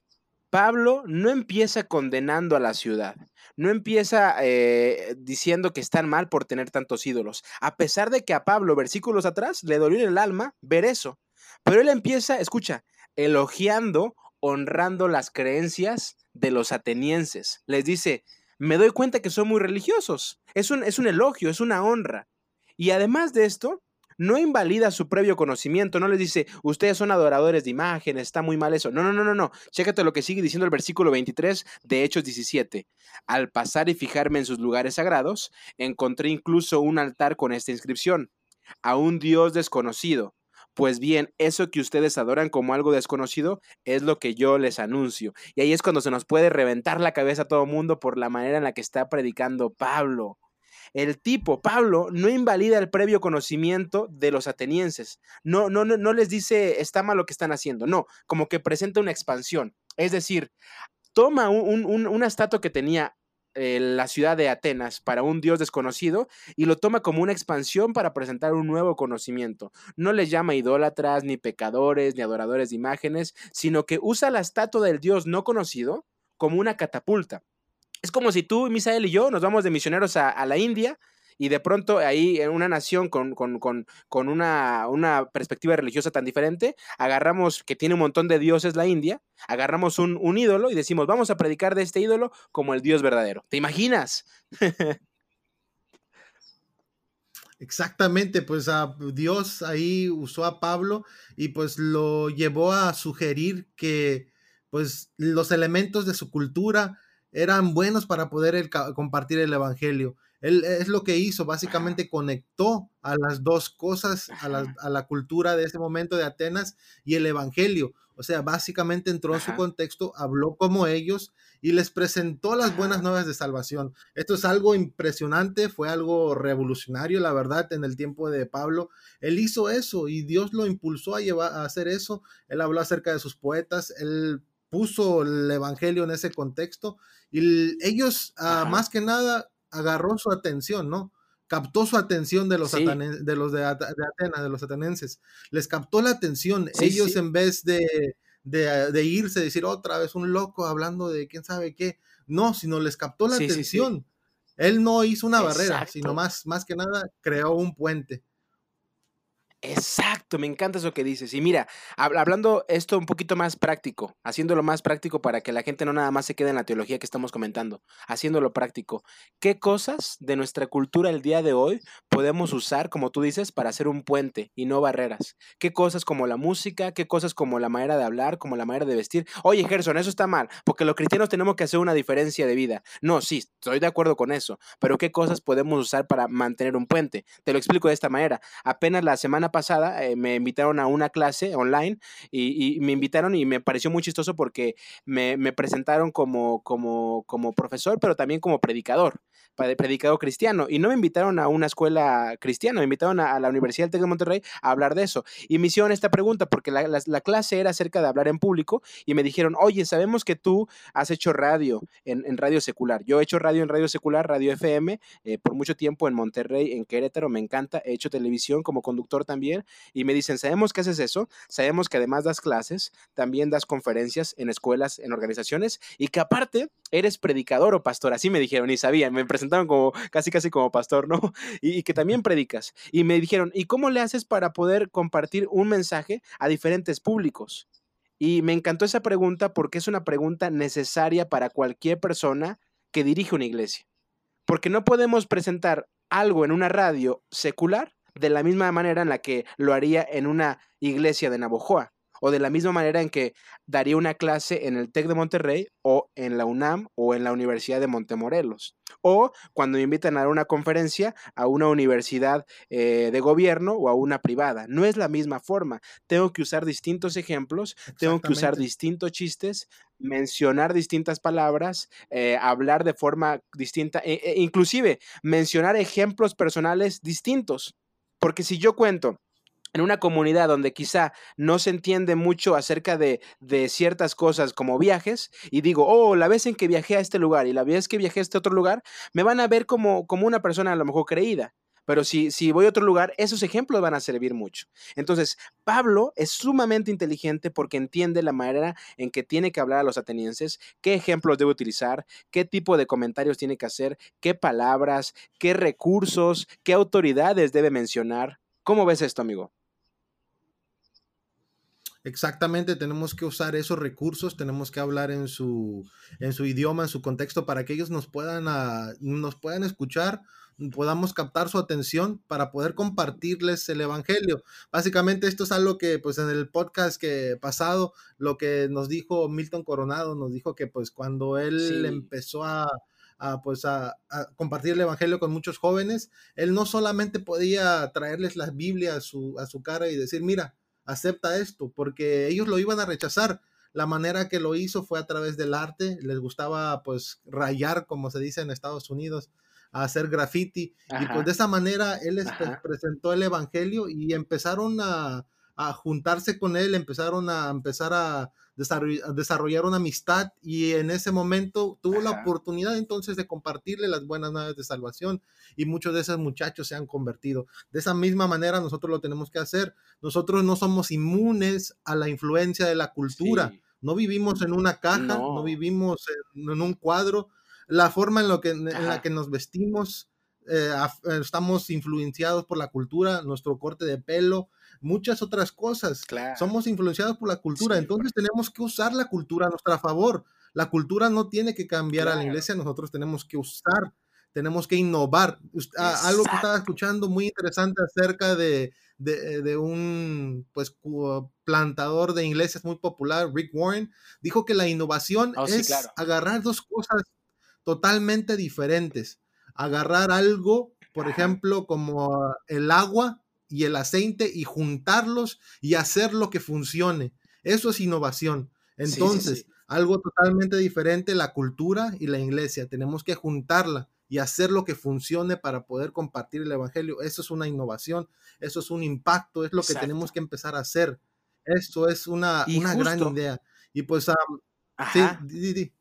Pablo no empieza condenando a la ciudad, no empieza eh, diciendo que están mal por tener tantos ídolos, a pesar de que a Pablo, versículos atrás, le dolió en el alma ver eso. Pero él empieza, escucha, elogiando, honrando las creencias de los atenienses. Les dice, me doy cuenta que son muy religiosos. Es un, es un elogio, es una honra. Y además de esto, no invalida su previo conocimiento, no les dice, ustedes son adoradores de imágenes, está muy mal eso. No, no, no, no, no. Chécate lo que sigue diciendo el versículo 23 de Hechos 17. Al pasar y fijarme en sus lugares sagrados, encontré incluso un altar con esta inscripción, a un Dios desconocido. Pues bien, eso que ustedes adoran como algo desconocido es lo que yo les anuncio. Y ahí es cuando se nos puede reventar la cabeza a todo mundo por la manera en la que está predicando Pablo. El tipo, Pablo, no invalida el previo conocimiento de los atenienses. No, no, no, les dice está mal lo que están haciendo. No, como que presenta una expansión. Es decir, toma una estatua que tenía eh, la ciudad de Atenas para un dios desconocido y lo toma como una expansión para presentar un nuevo conocimiento. No les llama idólatras, ni pecadores, ni adoradores de imágenes, sino que usa la estatua del dios no conocido como una catapulta. Es como si tú, Misael y yo nos vamos de misioneros a, la India y de pronto ahí en una nación con, una, una, perspectiva religiosa tan diferente, agarramos, que tiene un montón de dioses la India, agarramos un, un ídolo y decimos, vamos a predicar de este ídolo como el Dios verdadero. ¿Te imaginas? *laughs* Exactamente, pues a Dios ahí usó a Pablo y pues lo llevó a sugerir que pues los elementos de su cultura eran buenos para poder compartir el Evangelio. Él es lo que hizo, básicamente conectó a las dos cosas, a la, cultura de ese momento de Atenas y el Evangelio. O sea, básicamente entró en su contexto, habló como ellos y les presentó las buenas nuevas de salvación. Esto es algo impresionante, fue algo revolucionario, la verdad, en el tiempo de Pablo. Él hizo eso y Dios lo impulsó a, llevar, a hacer eso. Él habló acerca de sus poetas, él puso el Evangelio en ese contexto y ellos, ah, más que nada, agarró su atención, ¿no? Captó su atención de los, de, los de, Atenas, de los atenenses. Les captó la atención. ellos en vez de, de, irse, decir otra vez un loco hablando de quién sabe qué, no, sino les captó la atención. Él no hizo una barrera, sino más, más que nada creó un puente. Exacto, me encanta eso que dices. Y mira, hablando esto un poquito más práctico, haciéndolo más práctico para que la gente no nada más se quede en la teología que estamos comentando, haciéndolo práctico. ¿Qué cosas de nuestra cultura el día de hoy podemos usar, como tú dices, para hacer un puente y no barreras? ¿Qué cosas como la música, qué cosas como la manera de hablar, como la manera de vestir? Oye, Gerson, eso está mal, porque los cristianos tenemos que hacer una diferencia de vida. No, sí, estoy de acuerdo con eso, pero ¿qué cosas podemos usar para mantener un puente? Te lo explico de esta manera. Apenas la semana pasada eh, me invitaron a una clase online y, me invitaron y me pareció muy chistoso porque me, presentaron como, como, como profesor, pero también como predicador, predicador cristiano. Y no me invitaron a una escuela cristiana, me invitaron a, la Universidad del TEC de Monterrey a hablar de eso. Y me hicieron esta pregunta porque la, clase era acerca de hablar en público y me dijeron, oye, sabemos que tú has hecho radio en, radio secular. Yo he hecho radio en radio secular, radio FM, eh, por mucho tiempo en Monterrey, en Querétaro, me encanta. He hecho televisión como conductor también y me dicen, sabemos que haces eso, sabemos que además das clases, también das conferencias en escuelas, en organizaciones y que aparte eres predicador o pastor, así me dijeron y sabían, me presentaron como casi casi como pastor, ¿no? *laughs* Y, y que también predicas. Y me dijeron, ¿y cómo le haces para poder compartir un mensaje a diferentes públicos? Y me encantó esa pregunta porque es una pregunta necesaria para cualquier persona que dirige una iglesia. Porque no podemos presentar algo en una radio secular de la misma manera en la que lo haría en una iglesia de Navojoa, o de la misma manera en que daría una clase en el TEC de Monterrey, o en la UNAM, o en la Universidad de Montemorelos, o cuando me invitan a dar una conferencia a una universidad eh, de gobierno o a una privada. No es la misma forma. Tengo que usar distintos ejemplos, tengo que usar distintos chistes, mencionar distintas palabras, eh, hablar de forma distinta, e, e inclusive mencionar ejemplos personales distintos. Porque si yo cuento en una comunidad donde quizá no se entiende mucho acerca de, ciertas cosas como viajes y digo, oh, la vez en que viajé a este lugar y la vez que viajé a este otro lugar, me van a ver como, una persona a lo mejor creída. pero si voy a otro lugar, esos ejemplos van a servir mucho. Entonces, Pablo es sumamente inteligente porque entiende la manera en que tiene que hablar a los atenienses, qué ejemplos debe utilizar, qué tipo de comentarios tiene que hacer, qué palabras, qué recursos, qué autoridades debe mencionar. ¿Cómo ves esto, amigo? Exactamente, tenemos que usar esos recursos, tenemos que hablar en su, en su idioma, en su contexto, para que ellos nos puedan, ah, nos puedan escuchar, podamos captar su atención para poder compartirles el Evangelio. Básicamente esto es algo que pues en el podcast que pasado, lo que nos dijo Milton Coronado, nos dijo que pues cuando él empezó a, pues a, compartir el evangelio con muchos jóvenes, él no solamente podía traerles la Biblia a su, a su cara y decir, mira, acepta esto, porque ellos lo iban a rechazar. La manera que lo hizo fue a través del arte, les gustaba pues rayar, como se dice en Estados Unidos, a hacer graffiti. Y pues de esa manera él les presentó el Evangelio y empezaron a, a juntarse con él, empezaron a empezar a desarrollar una amistad y en ese momento tuvo la oportunidad entonces de compartirle las buenas nuevas de salvación y muchos de esos muchachos se han convertido. De esa misma manera nosotros lo tenemos que hacer. Nosotros no somos inmunes a la influencia de la cultura. No vivimos en una caja, no, vivimos en, un cuadro. La forma en, lo que, en la que nos vestimos, eh, estamos influenciados por la cultura, nuestro corte de pelo, muchas otras cosas. Somos influenciados por la cultura, entonces tenemos que usar la cultura a nuestro favor. La cultura no tiene que cambiar a la iglesia, nosotros tenemos que usar, tenemos que innovar. algo que estaba escuchando muy interesante acerca de, de, un pues plantador de iglesias muy popular, Rick Warren, dijo que la innovación oh, es agarrar dos cosas totalmente diferentes. Agarrar algo, por ejemplo, como el agua y el aceite y juntarlos y hacer lo que funcione. Eso es innovación. Entonces, algo totalmente diferente, la cultura y la iglesia. Tenemos que juntarla y hacer lo que funcione para poder compartir el Evangelio. Eso es una innovación, eso es un impacto, es lo que tenemos que empezar a hacer. Eso es una, una gran idea. Y pues, sí,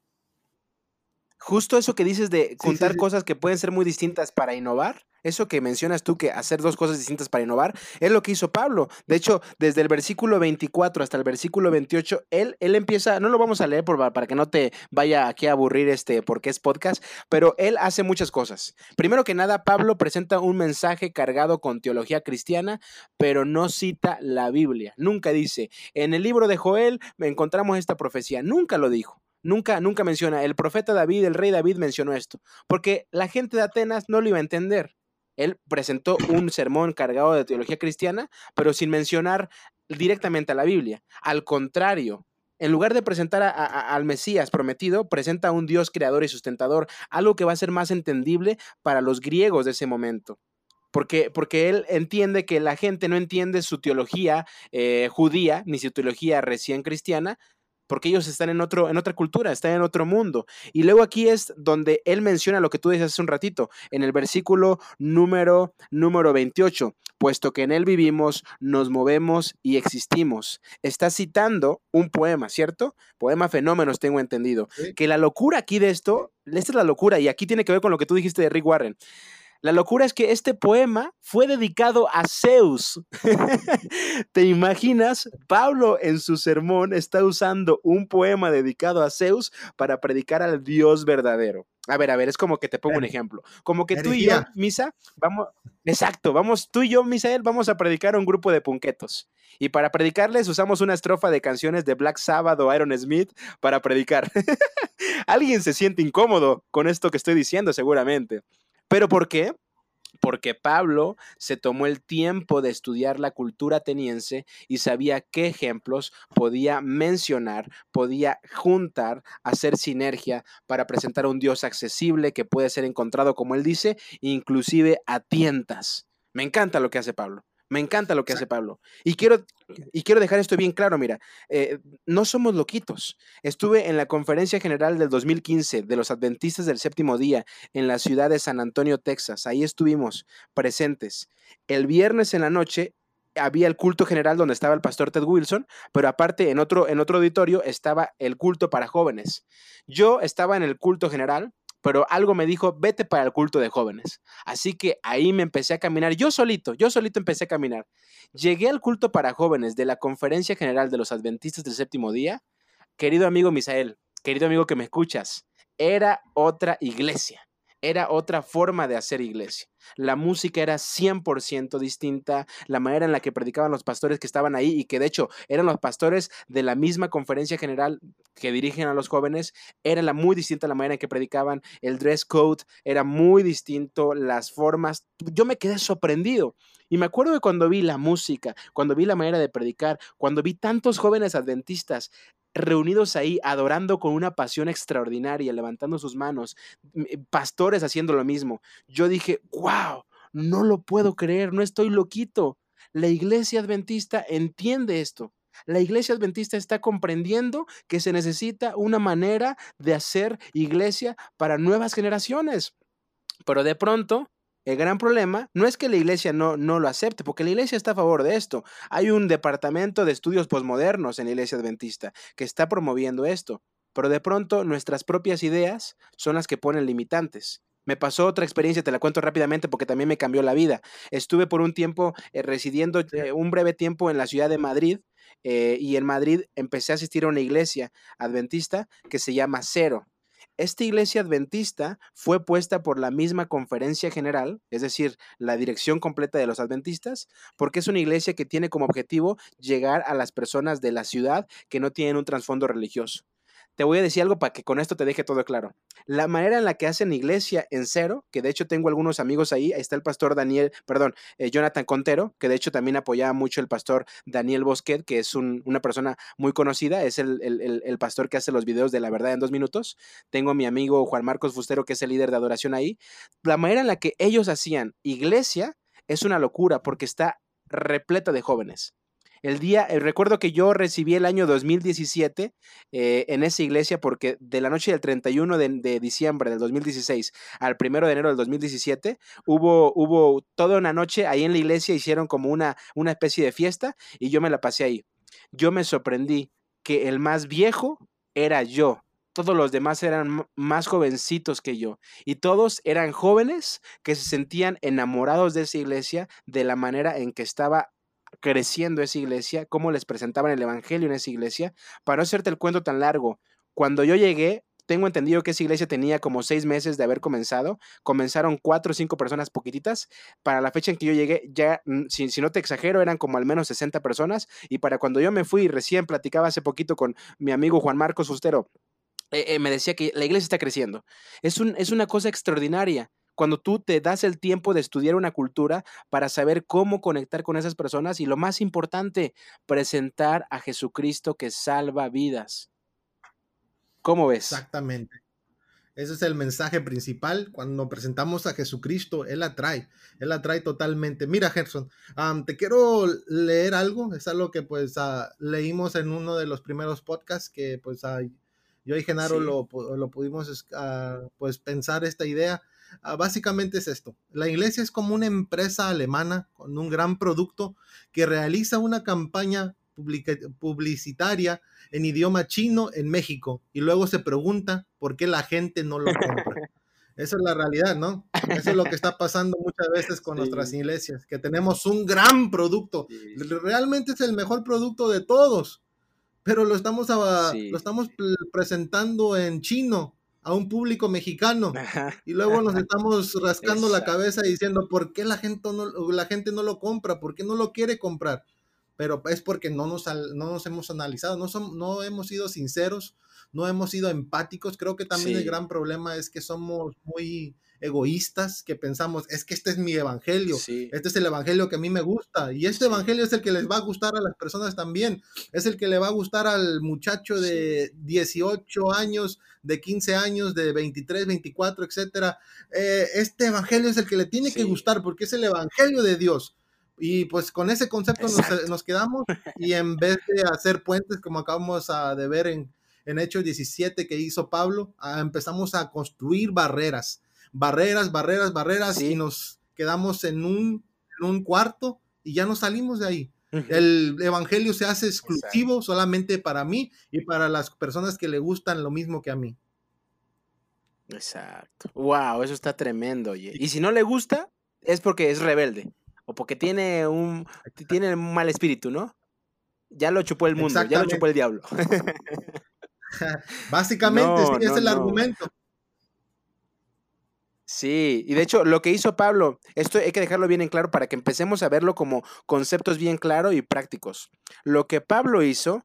Justo eso que dices de contar cosas que pueden ser muy distintas para innovar, eso que mencionas tú, que hacer dos cosas distintas para innovar, es lo que hizo Pablo. De hecho, desde el versículo 24 hasta el versículo 28, él, él empieza, no lo vamos a leer por, para que no te vaya aquí a aburrir este, porque es podcast, pero él hace muchas cosas. Primero que nada, Pablo presenta un mensaje cargado con teología cristiana, pero no cita la Biblia. Nunca dice, en el libro de Joel encontramos esta profecía. Nunca lo dijo. Nunca, nunca menciona, el profeta David, el rey David mencionó esto, porque la gente de Atenas no lo iba a entender. Él presentó un *clears throat* sermón cargado de teología cristiana, pero sin mencionar directamente a la Biblia. Al contrario, en lugar de presentar al Mesías prometido, presenta a un Dios creador y sustentador, algo que va a ser más entendible para los griegos de ese momento. Porque, porque, él entiende que la gente no entiende su teología eh, judía ni su teología recién cristiana, porque ellos están en, otro, en otra cultura, están en otro mundo. Y luego aquí es donde él menciona lo que tú dices hace un ratito, en el versículo número, número 28, puesto que en él vivimos, nos movemos y existimos. Está citando un poema, ¿cierto? Poema Fenómenos, tengo entendido. Que la locura aquí de esto, esta es la locura, y aquí tiene que ver con lo que tú dijiste de Rick Warren. La locura es que este poema fue dedicado a Zeus. *laughs* ¿Te imaginas? Pablo en su sermón está usando un poema dedicado a Zeus para predicar al Dios verdadero. A ver, a ver, es como que te pongo un ejemplo. Como que tú y yo, Misa, vamos, exacto, vamos, tú y yo, Misael, vamos a predicar a un grupo de punquetos. Y para predicarles usamos una estrofa de canciones de Black Sabbath o Iron Smith para predicar. *laughs* Alguien se siente incómodo con esto que estoy diciendo, seguramente. ¿Pero por qué? Porque Pablo se tomó el tiempo de estudiar la cultura ateniense y sabía qué ejemplos podía mencionar, podía juntar, hacer sinergia para presentar un Dios accesible que puede ser encontrado, como él dice, inclusive a tientas. Me encanta lo que hace Pablo. Me encanta lo que hace Pablo. Y quiero, y quiero dejar esto bien claro, mira, eh, no somos loquitos. Estuve en la conferencia general del 2015 de los adventistas del séptimo día en la ciudad de San Antonio, Texas. Ahí estuvimos presentes. El viernes en la noche había el culto general donde estaba el pastor Ted Wilson, pero aparte en otro, en otro auditorio estaba el culto para jóvenes. Yo estaba en el culto general pero algo me dijo, vete para el culto de jóvenes. Así que ahí me empecé a caminar, yo solito, yo solito empecé a caminar. Llegué al culto para jóvenes de la Conferencia General de los Adventistas del Séptimo Día. Querido amigo Misael, querido amigo que me escuchas, era otra iglesia era otra forma de hacer iglesia. La música era 100% distinta, la manera en la que predicaban los pastores que estaban ahí y que de hecho eran los pastores de la misma conferencia general que dirigen a los jóvenes, era la muy distinta la manera en que predicaban, el dress code era muy distinto, las formas, yo me quedé sorprendido. Y me acuerdo de cuando vi la música, cuando vi la manera de predicar, cuando vi tantos jóvenes adventistas reunidos ahí adorando con una pasión extraordinaria, levantando sus manos, eh, pastores haciendo lo mismo. Yo dije, wow, no lo puedo creer, no estoy loquito. La iglesia adventista entiende esto. La iglesia adventista está comprendiendo que se necesita una manera de hacer iglesia para nuevas generaciones. Pero de pronto el gran problema no es que la iglesia no, no lo acepte, porque la iglesia está a favor de esto. Hay un departamento de estudios posmodernos en la iglesia adventista que está promoviendo esto, pero de pronto nuestras propias ideas son las que ponen limitantes. Me pasó otra experiencia, te la cuento rápidamente porque también me cambió la vida. Estuve por un tiempo eh, residiendo eh, un breve tiempo en la ciudad de Madrid eh, y en Madrid empecé a asistir a una iglesia adventista que se llama Cero. Esta iglesia adventista fue puesta por la misma conferencia general, es decir, la dirección completa de los adventistas, porque es una iglesia que tiene como objetivo llegar a las personas de la ciudad que no tienen un trasfondo religioso te voy a decir algo para que con esto te deje todo claro. La manera en la que hacen iglesia en cero, que de hecho tengo algunos amigos ahí, ahí está el pastor Daniel, perdón, eh, Jonathan Contero, que de hecho también apoyaba mucho el pastor Daniel Bosquet, que es una persona muy conocida, es el, el, pastor que hace los videos de la verdad en dos minutos. Tengo a mi amigo Juan Marcos Fustero, que es el líder de adoración ahí. La manera en la que ellos hacían iglesia es una locura porque está repleta de jóvenes. El día, eh, recuerdo que yo recibí el año 2017 eh, en esa iglesia porque de la noche del 31 de, diciembre del 2016 al 1 de enero del 2017 hubo, hubo toda una noche ahí en la iglesia, hicieron como una, una especie de fiesta y yo me la pasé ahí. Yo me sorprendí que el más viejo era yo. Todos los demás eran más jovencitos que yo y todos eran jóvenes que se sentían enamorados de esa iglesia de la manera en que estaba creciendo esa iglesia, cómo les presentaban el Evangelio en esa iglesia. Para no hacerte el cuento tan largo, cuando yo llegué, tengo entendido que esa iglesia tenía como seis meses de haber comenzado. Comenzaron cuatro o cinco personas poquititas. Para la fecha en que yo llegué, ya, mm, si, no te exagero, eran como al menos 60 personas. Y para cuando yo me fui, recién platicaba hace poquito con mi amigo Juan Marcos Fustero, eh, eh, me decía que la iglesia está creciendo. Es, un, es una cosa extraordinaria cuando tú te das el tiempo de estudiar una cultura para saber cómo conectar con esas personas y lo más importante, presentar a Jesucristo que salva vidas. ¿Cómo ves? Exactamente. Ese es el mensaje principal. Cuando presentamos a Jesucristo, Él atrae. Él atrae totalmente. Mira, Gerson, te quiero leer algo. Es algo que pues ah, leímos en uno de los primeros podcasts que pues yo y Genaro lo, lo, pudimos ah, pues pensar esta idea. Ah, básicamente es esto. La iglesia es como una empresa alemana con un gran producto que realiza una campaña publicitaria en idioma chino en México y luego se pregunta por qué la gente no lo compra. *laughs* Esa es la realidad, ¿no? Eso es lo que está pasando muchas veces con nuestras iglesias, que tenemos un gran producto. Realmente es el mejor producto de todos, pero lo estamos, lo estamos presentando en chino a un público mexicano. Y luego nos *laughs* estamos rascando la cabeza diciendo por qué la gente no, la gente no lo compra, por qué no lo quiere comprar. Pero es porque no nos, no nos hemos analizado, no, son, no hemos sido sinceros, no hemos sido empáticos. Creo que también el gran problema es que somos muy egoístas que pensamos, es que este es mi evangelio, este es el evangelio que a mí me gusta y este evangelio es el que les va a gustar a las personas también, es el que le va a gustar al muchacho de 18 años, de 15 años, de 23, 24, etcétera. Eh, este evangelio es el que le tiene que gustar porque es el evangelio de Dios. Y pues con ese concepto nos, quedamos *laughs* y en vez de hacer puentes como acabamos de ver en, en Hechos 17 que hizo Pablo, ah, empezamos a construir barreras barreras, barreras, barreras y nos quedamos en un, un cuarto y ya no salimos de ahí. El evangelio se hace exclusivo solamente para mí y para las personas que le gustan lo mismo que a mí. Exacto. Wow, eso está tremendo, oye. Y si no le gusta, es porque es rebelde. O porque tiene un, tiene un mal espíritu, ¿no? Ya lo chupó el mundo, ya lo chupó el diablo. *laughs* *laughs* Básicamente, sí, es el argumento. Sí, y de hecho lo que hizo Pablo, esto hay que dejarlo bien en claro para que empecemos a verlo como conceptos bien claros y prácticos. Lo que Pablo hizo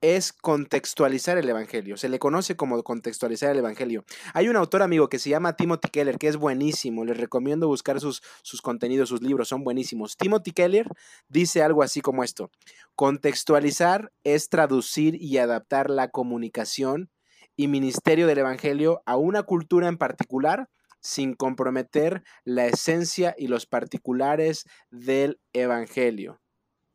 es contextualizar el Evangelio. Se le conoce como contextualizar el Evangelio. Hay un autor amigo que se llama Timothy Keller, que es buenísimo. Les recomiendo buscar sus, sus contenidos, sus libros, son buenísimos. Timothy Keller dice algo así como esto. Contextualizar es traducir y adaptar la comunicación y ministerio del Evangelio a una cultura en particular sin comprometer la esencia y los particulares del Evangelio.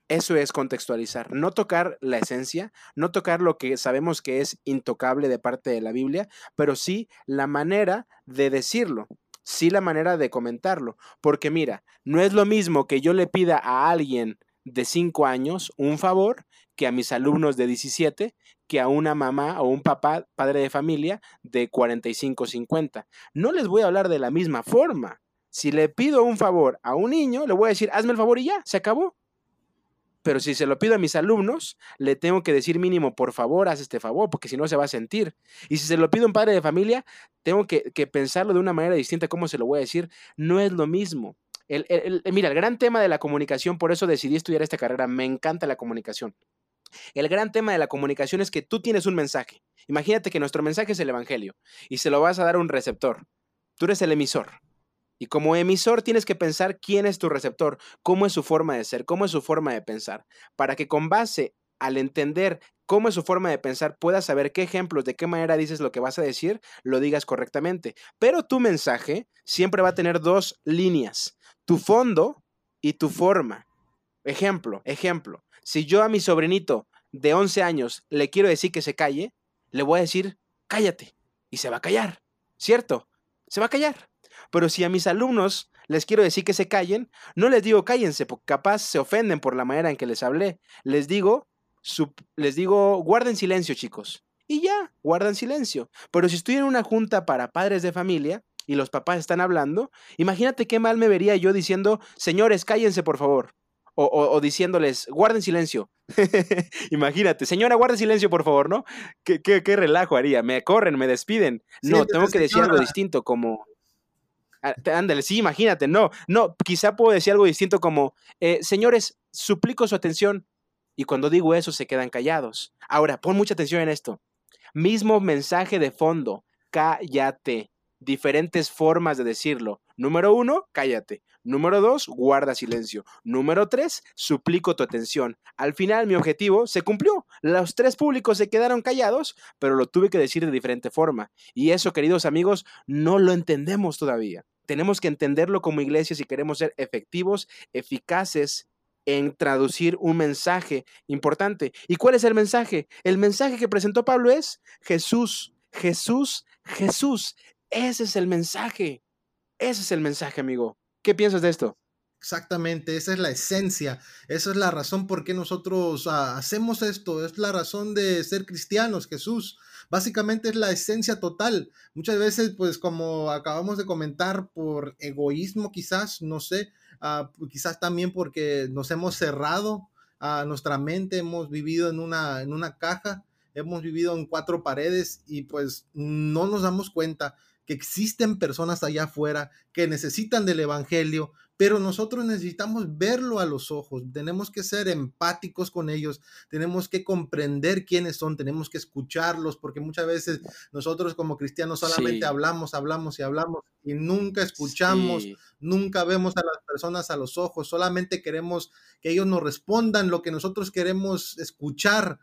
Eso es contextualizar, no tocar la esencia, no tocar lo que sabemos que es intocable de parte de la Biblia, pero sí la manera de decirlo, sí la manera de comentarlo. Porque mira, no es lo mismo que yo le pida a alguien de 5 años un favor que a mis alumnos de 17, que a una mamá o un papá, padre de familia, de 45 50. No les voy a hablar de la misma forma. Si le pido un favor a un niño, le voy a decir, hazme el favor y ya, se acabó. Pero si se lo pido a mis alumnos, le tengo que decir mínimo, por favor, haz este favor, porque si no se va a sentir. Y si se lo pido a un padre de familia, tengo que, pensarlo de una manera distinta, cómo se lo voy a decir. No es lo mismo. mira, el gran tema de la comunicación, por eso decidí estudiar esta carrera, me encanta la comunicación. El gran tema de la comunicación es que tú tienes un mensaje. Imagínate que nuestro mensaje es el Evangelio y se lo vas a dar a un receptor. Tú eres el emisor. Y como emisor tienes que pensar quién es tu receptor, cómo es su forma de ser, cómo es su forma de pensar, para que con base al entender cómo es su forma de pensar, puedas saber qué ejemplos, de qué manera dices lo que vas a decir, lo digas correctamente. Pero tu mensaje siempre va a tener dos líneas, tu fondo y tu forma. Ejemplo, ejemplo. Si yo a mi sobrinito de 11 años le quiero decir que se calle, le voy a decir, cállate. Y se va a callar, ¿cierto? Se va a callar. Pero si a mis alumnos les quiero decir que se callen, no les digo cállense, porque capaz se ofenden por la manera en que les hablé. Les digo, les digo, guarden silencio, chicos. Y ya, guardan silencio. Pero si estoy en una junta para padres de familia y los papás están hablando, imagínate qué mal me vería yo diciendo, señores, cállense, por favor. O, diciéndoles, guarden silencio. *laughs* Imagínate, señora, guarde silencio, por favor, ¿no? ¿Qué, ¿Qué, relajo haría? Me corren, me despiden. no, tengo que decir algo distinto, como, Ah, ándale, sí, imagínate, no, no, quizá puedo decir algo distinto como, eh, señores, suplico su atención. Y cuando digo eso, se quedan callados. Ahora, pon mucha atención en esto. Mismo mensaje de fondo, cállate. Diferentes formas de decirlo. Número uno, cállate. Número dos, guarda silencio. Número tres, suplico tu atención. Al final mi objetivo se cumplió. Los tres públicos se quedaron callados, pero lo tuve que decir de diferente forma. Y eso, queridos amigos, no lo entendemos todavía. Tenemos que entenderlo como iglesia si queremos ser efectivos, eficaces en traducir un mensaje importante. ¿Y cuál es el mensaje? El mensaje que presentó Pablo es Jesús, Jesús, Jesús. Ese es el mensaje. Ese es el mensaje, amigo. ¿Qué piensas de esto? Exactamente, esa es la esencia, esa es la razón por qué nosotros ah, hacemos esto, es la razón de ser cristianos, Jesús. Básicamente es la esencia total. Muchas veces, pues como acabamos de comentar, por egoísmo quizás, no sé, ah, quizás también porque nos hemos cerrado a nuestra mente, hemos vivido en una, en una caja, hemos vivido en cuatro paredes y pues no nos damos cuenta que existen personas allá afuera que necesitan del Evangelio, pero nosotros necesitamos verlo a los ojos, tenemos que ser empáticos con ellos, tenemos que comprender quiénes son, tenemos que escucharlos, porque muchas veces nosotros como cristianos solamente hablamos, hablamos y hablamos y nunca escuchamos, nunca vemos a las personas a los ojos, solamente queremos que ellos nos respondan lo que nosotros queremos escuchar,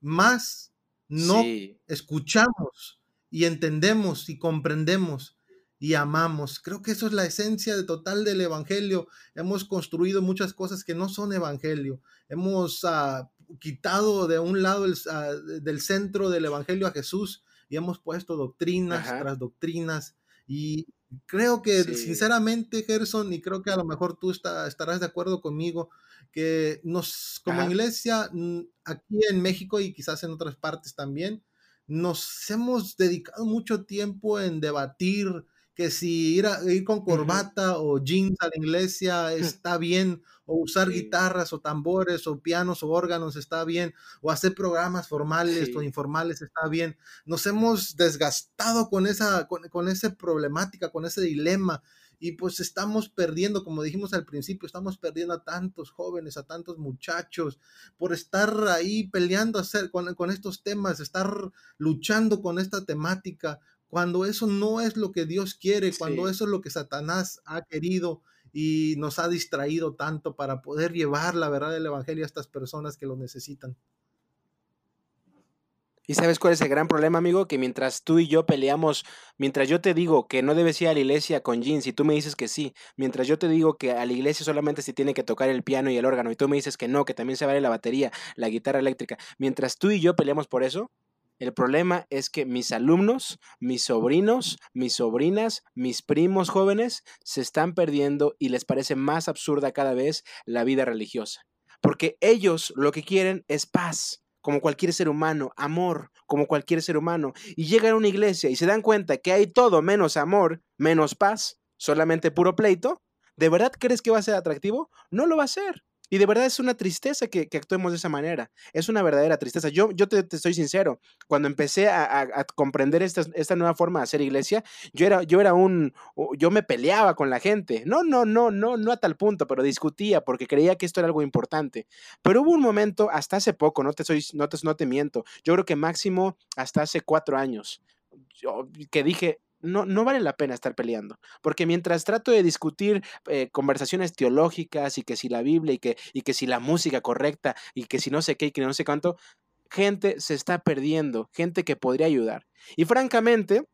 más no escuchamos y entendemos y comprendemos y amamos. Creo que eso es la esencia de total del Evangelio. Hemos construido muchas cosas que no son Evangelio. Hemos ah, quitado de un lado ah, del centro del Evangelio a Jesús y hemos puesto doctrinas tras doctrinas. Y creo que sinceramente, Gerson, y creo que a lo mejor tú estarás de acuerdo conmigo, que nos, como iglesia, aquí en México y quizás en otras partes también, nos hemos dedicado mucho tiempo en debatir que si ir, ir con corbata o jeans a la iglesia *laughs* está bien, o usar guitarras o tambores o pianos o órganos está bien, o hacer programas formales o informales está bien. Nos hemos desgastado con esa, con, con esa problemática, con ese dilema. Y pues estamos perdiendo, como dijimos al principio, estamos perdiendo a tantos jóvenes, a tantos muchachos, por estar ahí peleando con, con estos temas, estar luchando con esta temática, cuando eso no es lo que Dios quiere, cuando eso es lo que Satanás ha querido y nos ha distraído tanto para poder llevar la verdad del Evangelio a estas personas que lo necesitan. ¿Y sabes cuál es el gran problema, amigo? Que mientras tú y yo peleamos, mientras yo te digo que no debes ir a la iglesia con jeans y tú me dices que sí, mientras yo te digo que a la iglesia solamente se tiene que tocar el piano y el órgano y tú me dices que no, que también se vale la batería, la guitarra eléctrica, mientras tú y yo peleamos por eso, el problema es que mis alumnos, mis sobrinos, mis sobrinas, mis primos jóvenes se están perdiendo y les parece más absurda cada vez la vida religiosa. Porque ellos lo que quieren es paz, como cualquier ser humano, amor, como cualquier ser humano. Y llegan a una iglesia y se dan cuenta que hay todo menos amor, menos paz, solamente puro pleito. ¿De verdad crees que va a ser atractivo? No lo va a ser. Y de verdad es una tristeza que, actuemos de esa manera. Es una verdadera tristeza. Yo, yo te, estoy sincero. Cuando empecé a, comprender esta, esta, nueva forma de hacer iglesia, yo era, yo era un. Yo me peleaba con la gente. No, no, no, no, no a tal punto, pero discutía porque creía que esto era algo importante. Pero hubo un momento, hasta hace poco, no te, soy, no te, no te miento. Yo creo que máximo hasta hace cuatro años. que dije, no, no vale la pena estar peleando, porque mientras trato de discutir eh, conversaciones teológicas y que si la Biblia y que, y que si la música correcta y que si no sé qué y que no sé cuánto, gente se está perdiendo, gente que podría ayudar. Y francamente,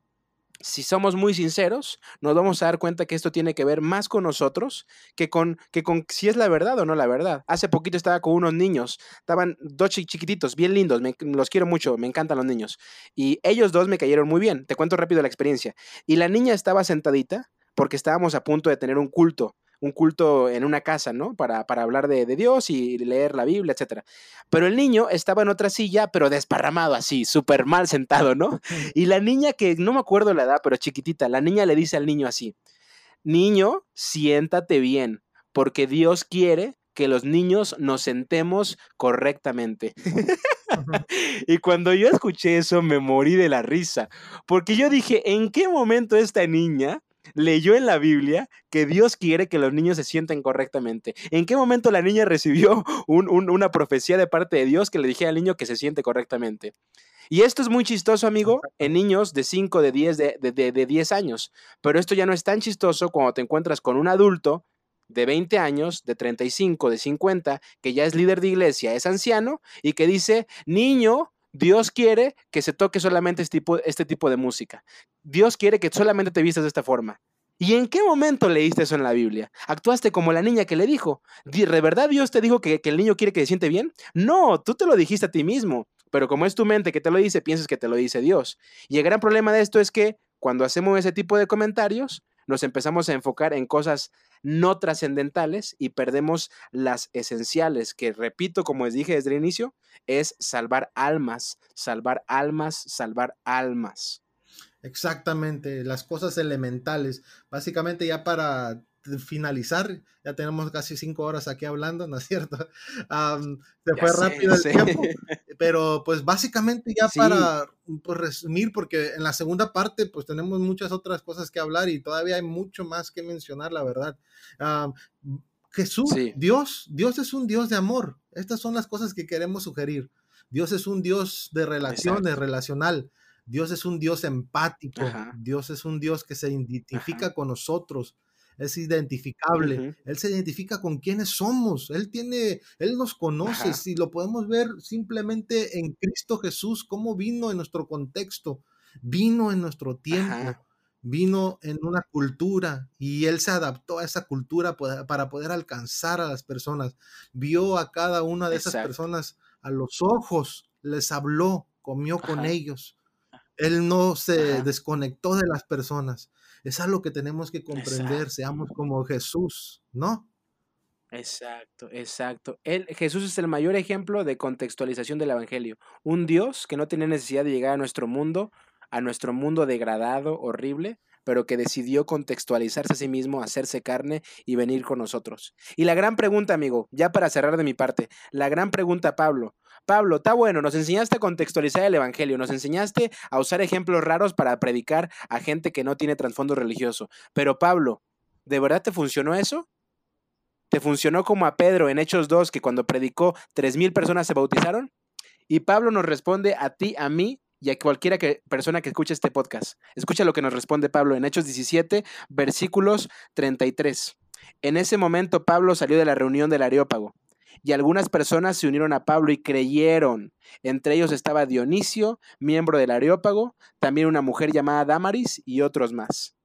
si somos muy sinceros, nos vamos a dar cuenta que esto tiene que ver más con nosotros que con, que con si es la verdad o no la verdad. Hace poquito estaba con unos niños, estaban dos chiquititos, bien lindos, los quiero mucho, me encantan los niños. Y ellos dos me cayeron muy bien, te cuento rápido la experiencia. Y la niña estaba sentadita porque estábamos a punto de tener un culto un culto en una casa, ¿no? Para, para hablar de, Dios y leer la Biblia, etc. Pero el niño estaba en otra silla, pero desparramado así, súper mal sentado, ¿no? *laughs* Y la niña, que no me acuerdo la edad, pero chiquitita, la niña le dice al niño así, niño, siéntate bien, porque Dios quiere que los niños nos sentemos correctamente. *laughs* y cuando yo escuché eso me morí de la risa, porque yo dije, ¿en qué momento esta niña leyó en la Biblia que Dios quiere que los niños se sienten correctamente. ¿En qué momento la niña recibió *laughs* una profecía de parte de Dios que le dije al niño que se siente correctamente? Y esto es muy chistoso, amigo, en niños de 5, de 10, de, de, de 10 años. Pero esto ya no es tan chistoso cuando te encuentras con un adulto de 20 años, de 35, de 50, que ya es líder de iglesia, es anciano, y que dice, niño, Dios quiere que se toque solamente este tipo, este tipo de música. Dios quiere que solamente te vistas de esta forma. ¿Y en qué momento leíste eso en la Biblia? ¿Actuaste como la niña que le dijo? ¿De verdad Dios te dijo que, que, el niño quiere que se siente bien? No, tú te lo dijiste a ti mismo. Pero como es tu mente que te lo dice, piensas que te lo dice Dios. Y el gran problema de esto es que cuando hacemos ese tipo de comentarios, nos empezamos a enfocar en cosas no trascendentales y perdemos las esenciales, que repito, como les dije desde el inicio, es salvar almas, salvar almas, salvar almas. Exactamente, las cosas elementales. Básicamente ya para finalizar, ya tenemos casi cinco horas aquí hablando, ¿no es cierto? *laughs* se fue rápido el tiempo, *laughs* pero pues básicamente ya para pues, resumir, porque en la segunda parte pues tenemos muchas otras cosas que hablar y todavía hay mucho más que mencionar, la verdad. Jesús, Dios, Dios es un Dios de amor. Estas son las cosas que queremos sugerir. Dios es un Dios de relaciones, relacional. Dios es un Dios empático. Dios es un Dios que se identifica con nosotros es identificable, Él se identifica con quienes somos, Él tiene, Él nos conoce, si lo podemos ver simplemente en Cristo Jesús, cómo vino en nuestro contexto, vino en nuestro tiempo. Vino en una cultura y él se adaptó a esa cultura para poder alcanzar a las personas. Vio a cada una de esas personas a los ojos, les habló, comió con ellos. Él no se desconectó de las personas. Es algo que tenemos que comprender, seamos como Jesús, ¿no? Exacto, exacto. Él, Jesús es el mayor ejemplo de contextualización del Evangelio. Un Dios que no tiene necesidad de llegar a nuestro mundo, a nuestro mundo degradado, horrible, pero que decidió contextualizarse a sí mismo, hacerse carne y venir con nosotros. Y la gran pregunta, amigo, ya para cerrar de mi parte, la gran pregunta, Pablo. Pablo, está bueno, nos enseñaste a contextualizar el Evangelio, nos enseñaste a usar ejemplos raros para predicar a gente que no tiene trasfondo religioso. Pero Pablo, ¿de verdad te funcionó eso? ¿Te funcionó como a Pedro en Hechos 2, que cuando predicó, 3.000 personas se bautizaron? Y Pablo nos responde a ti, a mí y a cualquiera que, persona que escuche este podcast. Escucha lo que nos responde Pablo en Hechos 17, versículos 33. En ese momento Pablo salió de la reunión del Areópago y algunas personas se unieron a Pablo y creyeron. Entre ellos estaba Dionisio, miembro del Areópago, también una mujer llamada Damaris y otros más.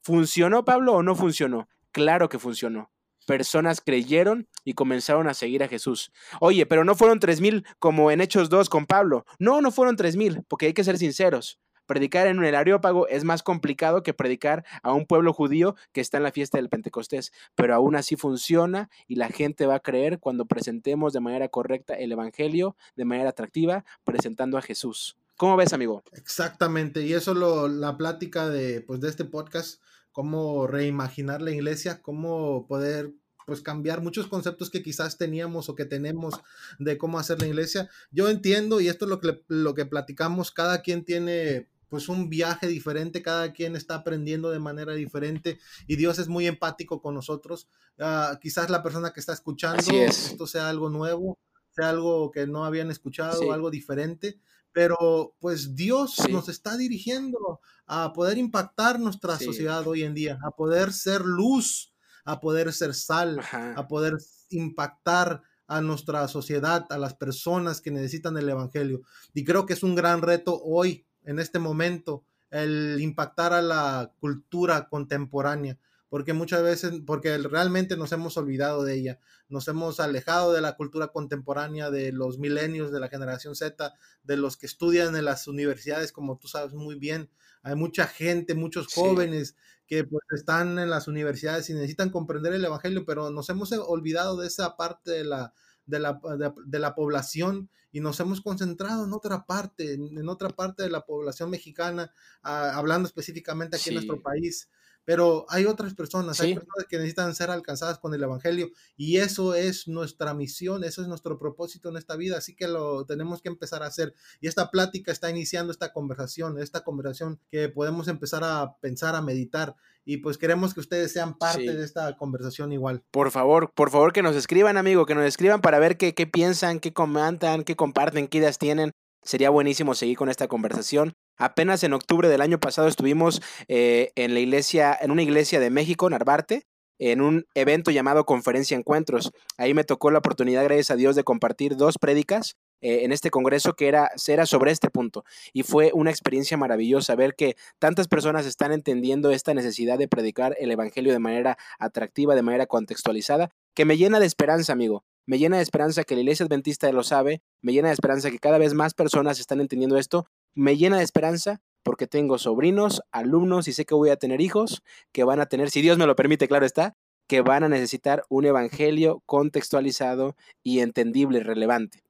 ¿Funcionó Pablo o no funcionó? Claro que funcionó personas creyeron y comenzaron a seguir a Jesús. Oye, pero no fueron tres mil como en Hechos 2 con Pablo. No, no fueron tres mil, porque hay que ser sinceros. Predicar en un Areópago es más complicado que predicar a un pueblo judío que está en la fiesta del Pentecostés, pero aún así funciona y la gente va a creer cuando presentemos de manera correcta el Evangelio, de manera atractiva, presentando a Jesús. ¿Cómo ves, amigo? Exactamente, y eso lo la plática de pues de este podcast cómo reimaginar la iglesia, cómo poder pues cambiar muchos conceptos que quizás teníamos o que tenemos de cómo hacer la iglesia. Yo entiendo, y esto es lo que, lo que platicamos, cada quien tiene pues un viaje diferente, cada quien está aprendiendo de manera diferente y Dios es muy empático con nosotros. Uh, quizás la persona que está escuchando esto sea algo nuevo, sea algo que no habían escuchado, sí. algo diferente, pero pues Dios sí. nos está dirigiendo a poder impactar nuestra sí. sociedad hoy en día, a poder ser luz, a poder ser sal, Ajá. a poder impactar a nuestra sociedad, a las personas que necesitan el Evangelio. Y creo que es un gran reto hoy, en este momento, el impactar a la cultura contemporánea porque muchas veces, porque realmente nos hemos olvidado de ella, nos hemos alejado de la cultura contemporánea, de los milenios, de la generación Z, de los que estudian en las universidades, como tú sabes muy bien. Hay mucha gente, muchos jóvenes sí. que pues, están en las universidades y necesitan comprender el Evangelio, pero nos hemos olvidado de esa parte de la, de la, de, de la población y nos hemos concentrado en otra parte, en, en otra parte de la población mexicana, uh, hablando específicamente aquí sí. en nuestro país pero hay otras personas, sí. hay personas que necesitan ser alcanzadas con el Evangelio y eso es nuestra misión, eso es nuestro propósito en esta vida, así que lo tenemos que empezar a hacer. Y esta plática está iniciando esta conversación, esta conversación que podemos empezar a pensar, a meditar y pues queremos que ustedes sean parte sí. de esta conversación igual. Por favor, por favor que nos escriban, amigo, que nos escriban para ver qué, qué piensan, qué comentan, qué comparten, qué ideas tienen. Sería buenísimo seguir con esta conversación. Apenas en octubre del año pasado estuvimos eh, en la iglesia, en una iglesia de México, Narvarte, en un evento llamado Conferencia Encuentros. Ahí me tocó la oportunidad, gracias a Dios, de compartir dos prédicas eh, en este congreso que era, era sobre este punto. Y fue una experiencia maravillosa ver que tantas personas están entendiendo esta necesidad de predicar el Evangelio de manera atractiva, de manera contextualizada, que me llena de esperanza, amigo. Me llena de esperanza que la iglesia adventista lo sabe, me llena de esperanza que cada vez más personas están entendiendo esto me llena de esperanza porque tengo sobrinos, alumnos y sé que voy a tener hijos que van a tener, si Dios me lo permite, claro está, que van a necesitar un evangelio contextualizado y entendible, relevante.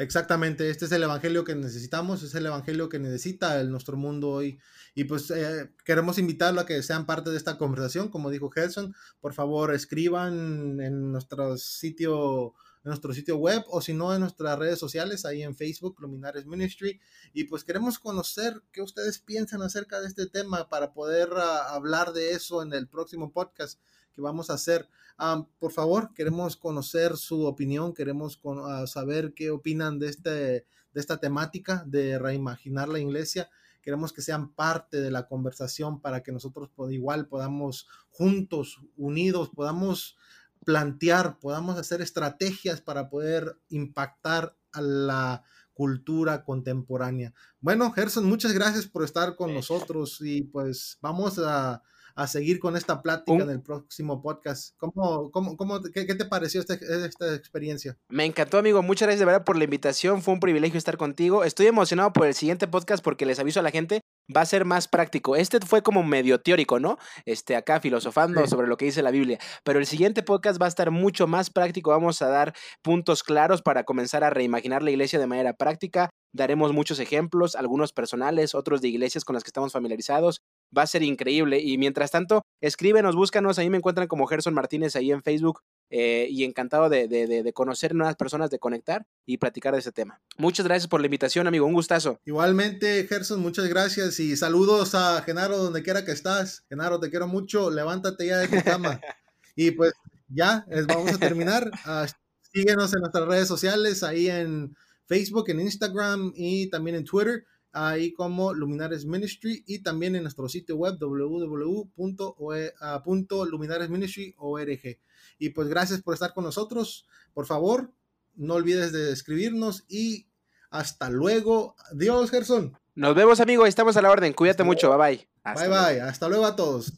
Exactamente, este es el evangelio que necesitamos, es el evangelio que necesita el, nuestro mundo hoy. Y pues eh, queremos invitarlo a que sean parte de esta conversación, como dijo Gerson, por favor escriban en nuestro sitio en nuestro sitio web o si no en nuestras redes sociales, ahí en Facebook, Luminares Ministry. Y pues queremos conocer qué ustedes piensan acerca de este tema para poder uh, hablar de eso en el próximo podcast que vamos a hacer. Um, por favor, queremos conocer su opinión, queremos con, uh, saber qué opinan de, este, de esta temática de reimaginar la iglesia queremos que sean parte de la conversación para que nosotros igual podamos juntos, unidos, podamos plantear, podamos hacer estrategias para poder impactar a la cultura contemporánea. Bueno, Gerson, muchas gracias por estar con nosotros y pues vamos a, a seguir con esta plática en el próximo podcast. ¿Cómo, cómo, cómo qué, te pareció esta, esta, experiencia? Me encantó, amigo. Muchas gracias de verdad por la invitación. Fue un privilegio estar contigo. Estoy emocionado por el siguiente podcast porque les aviso a la gente, va a ser más práctico. Este fue como medio teórico, ¿no? Este, acá filosofando sobre lo que dice la Biblia. Pero el siguiente podcast va a estar mucho más práctico. Vamos a dar puntos claros para comenzar a reimaginar la iglesia de manera práctica. Daremos muchos ejemplos, algunos personales, otros de iglesias con las que estamos familiarizados va a ser increíble. Y mientras tanto, escríbenos, búscanos, ahí me encuentran como Gerson Martínez ahí en Facebook. Eh, y encantado de, de, conocer nuevas personas, de conectar y platicar de ese tema. Muchas gracias por la invitación, amigo. Un gustazo. Igualmente, Gerson, muchas gracias y saludos a Genaro donde quiera que estás. Genaro, te quiero mucho. Levántate ya de tu cama. *laughs* y pues ya, vamos a terminar. Ah, síguenos en nuestras redes sociales, ahí en Facebook, en Instagram y también en Twitter ahí como Luminares Ministry y también en nuestro sitio web www.luminaresministry.org. Y pues gracias por estar con nosotros. Por favor, no olvides de escribirnos y hasta luego. Adiós, Gerson. Nos vemos, amigo. Estamos a la orden. Cuídate mucho. Bye bye. bye bye. Hasta luego a todos.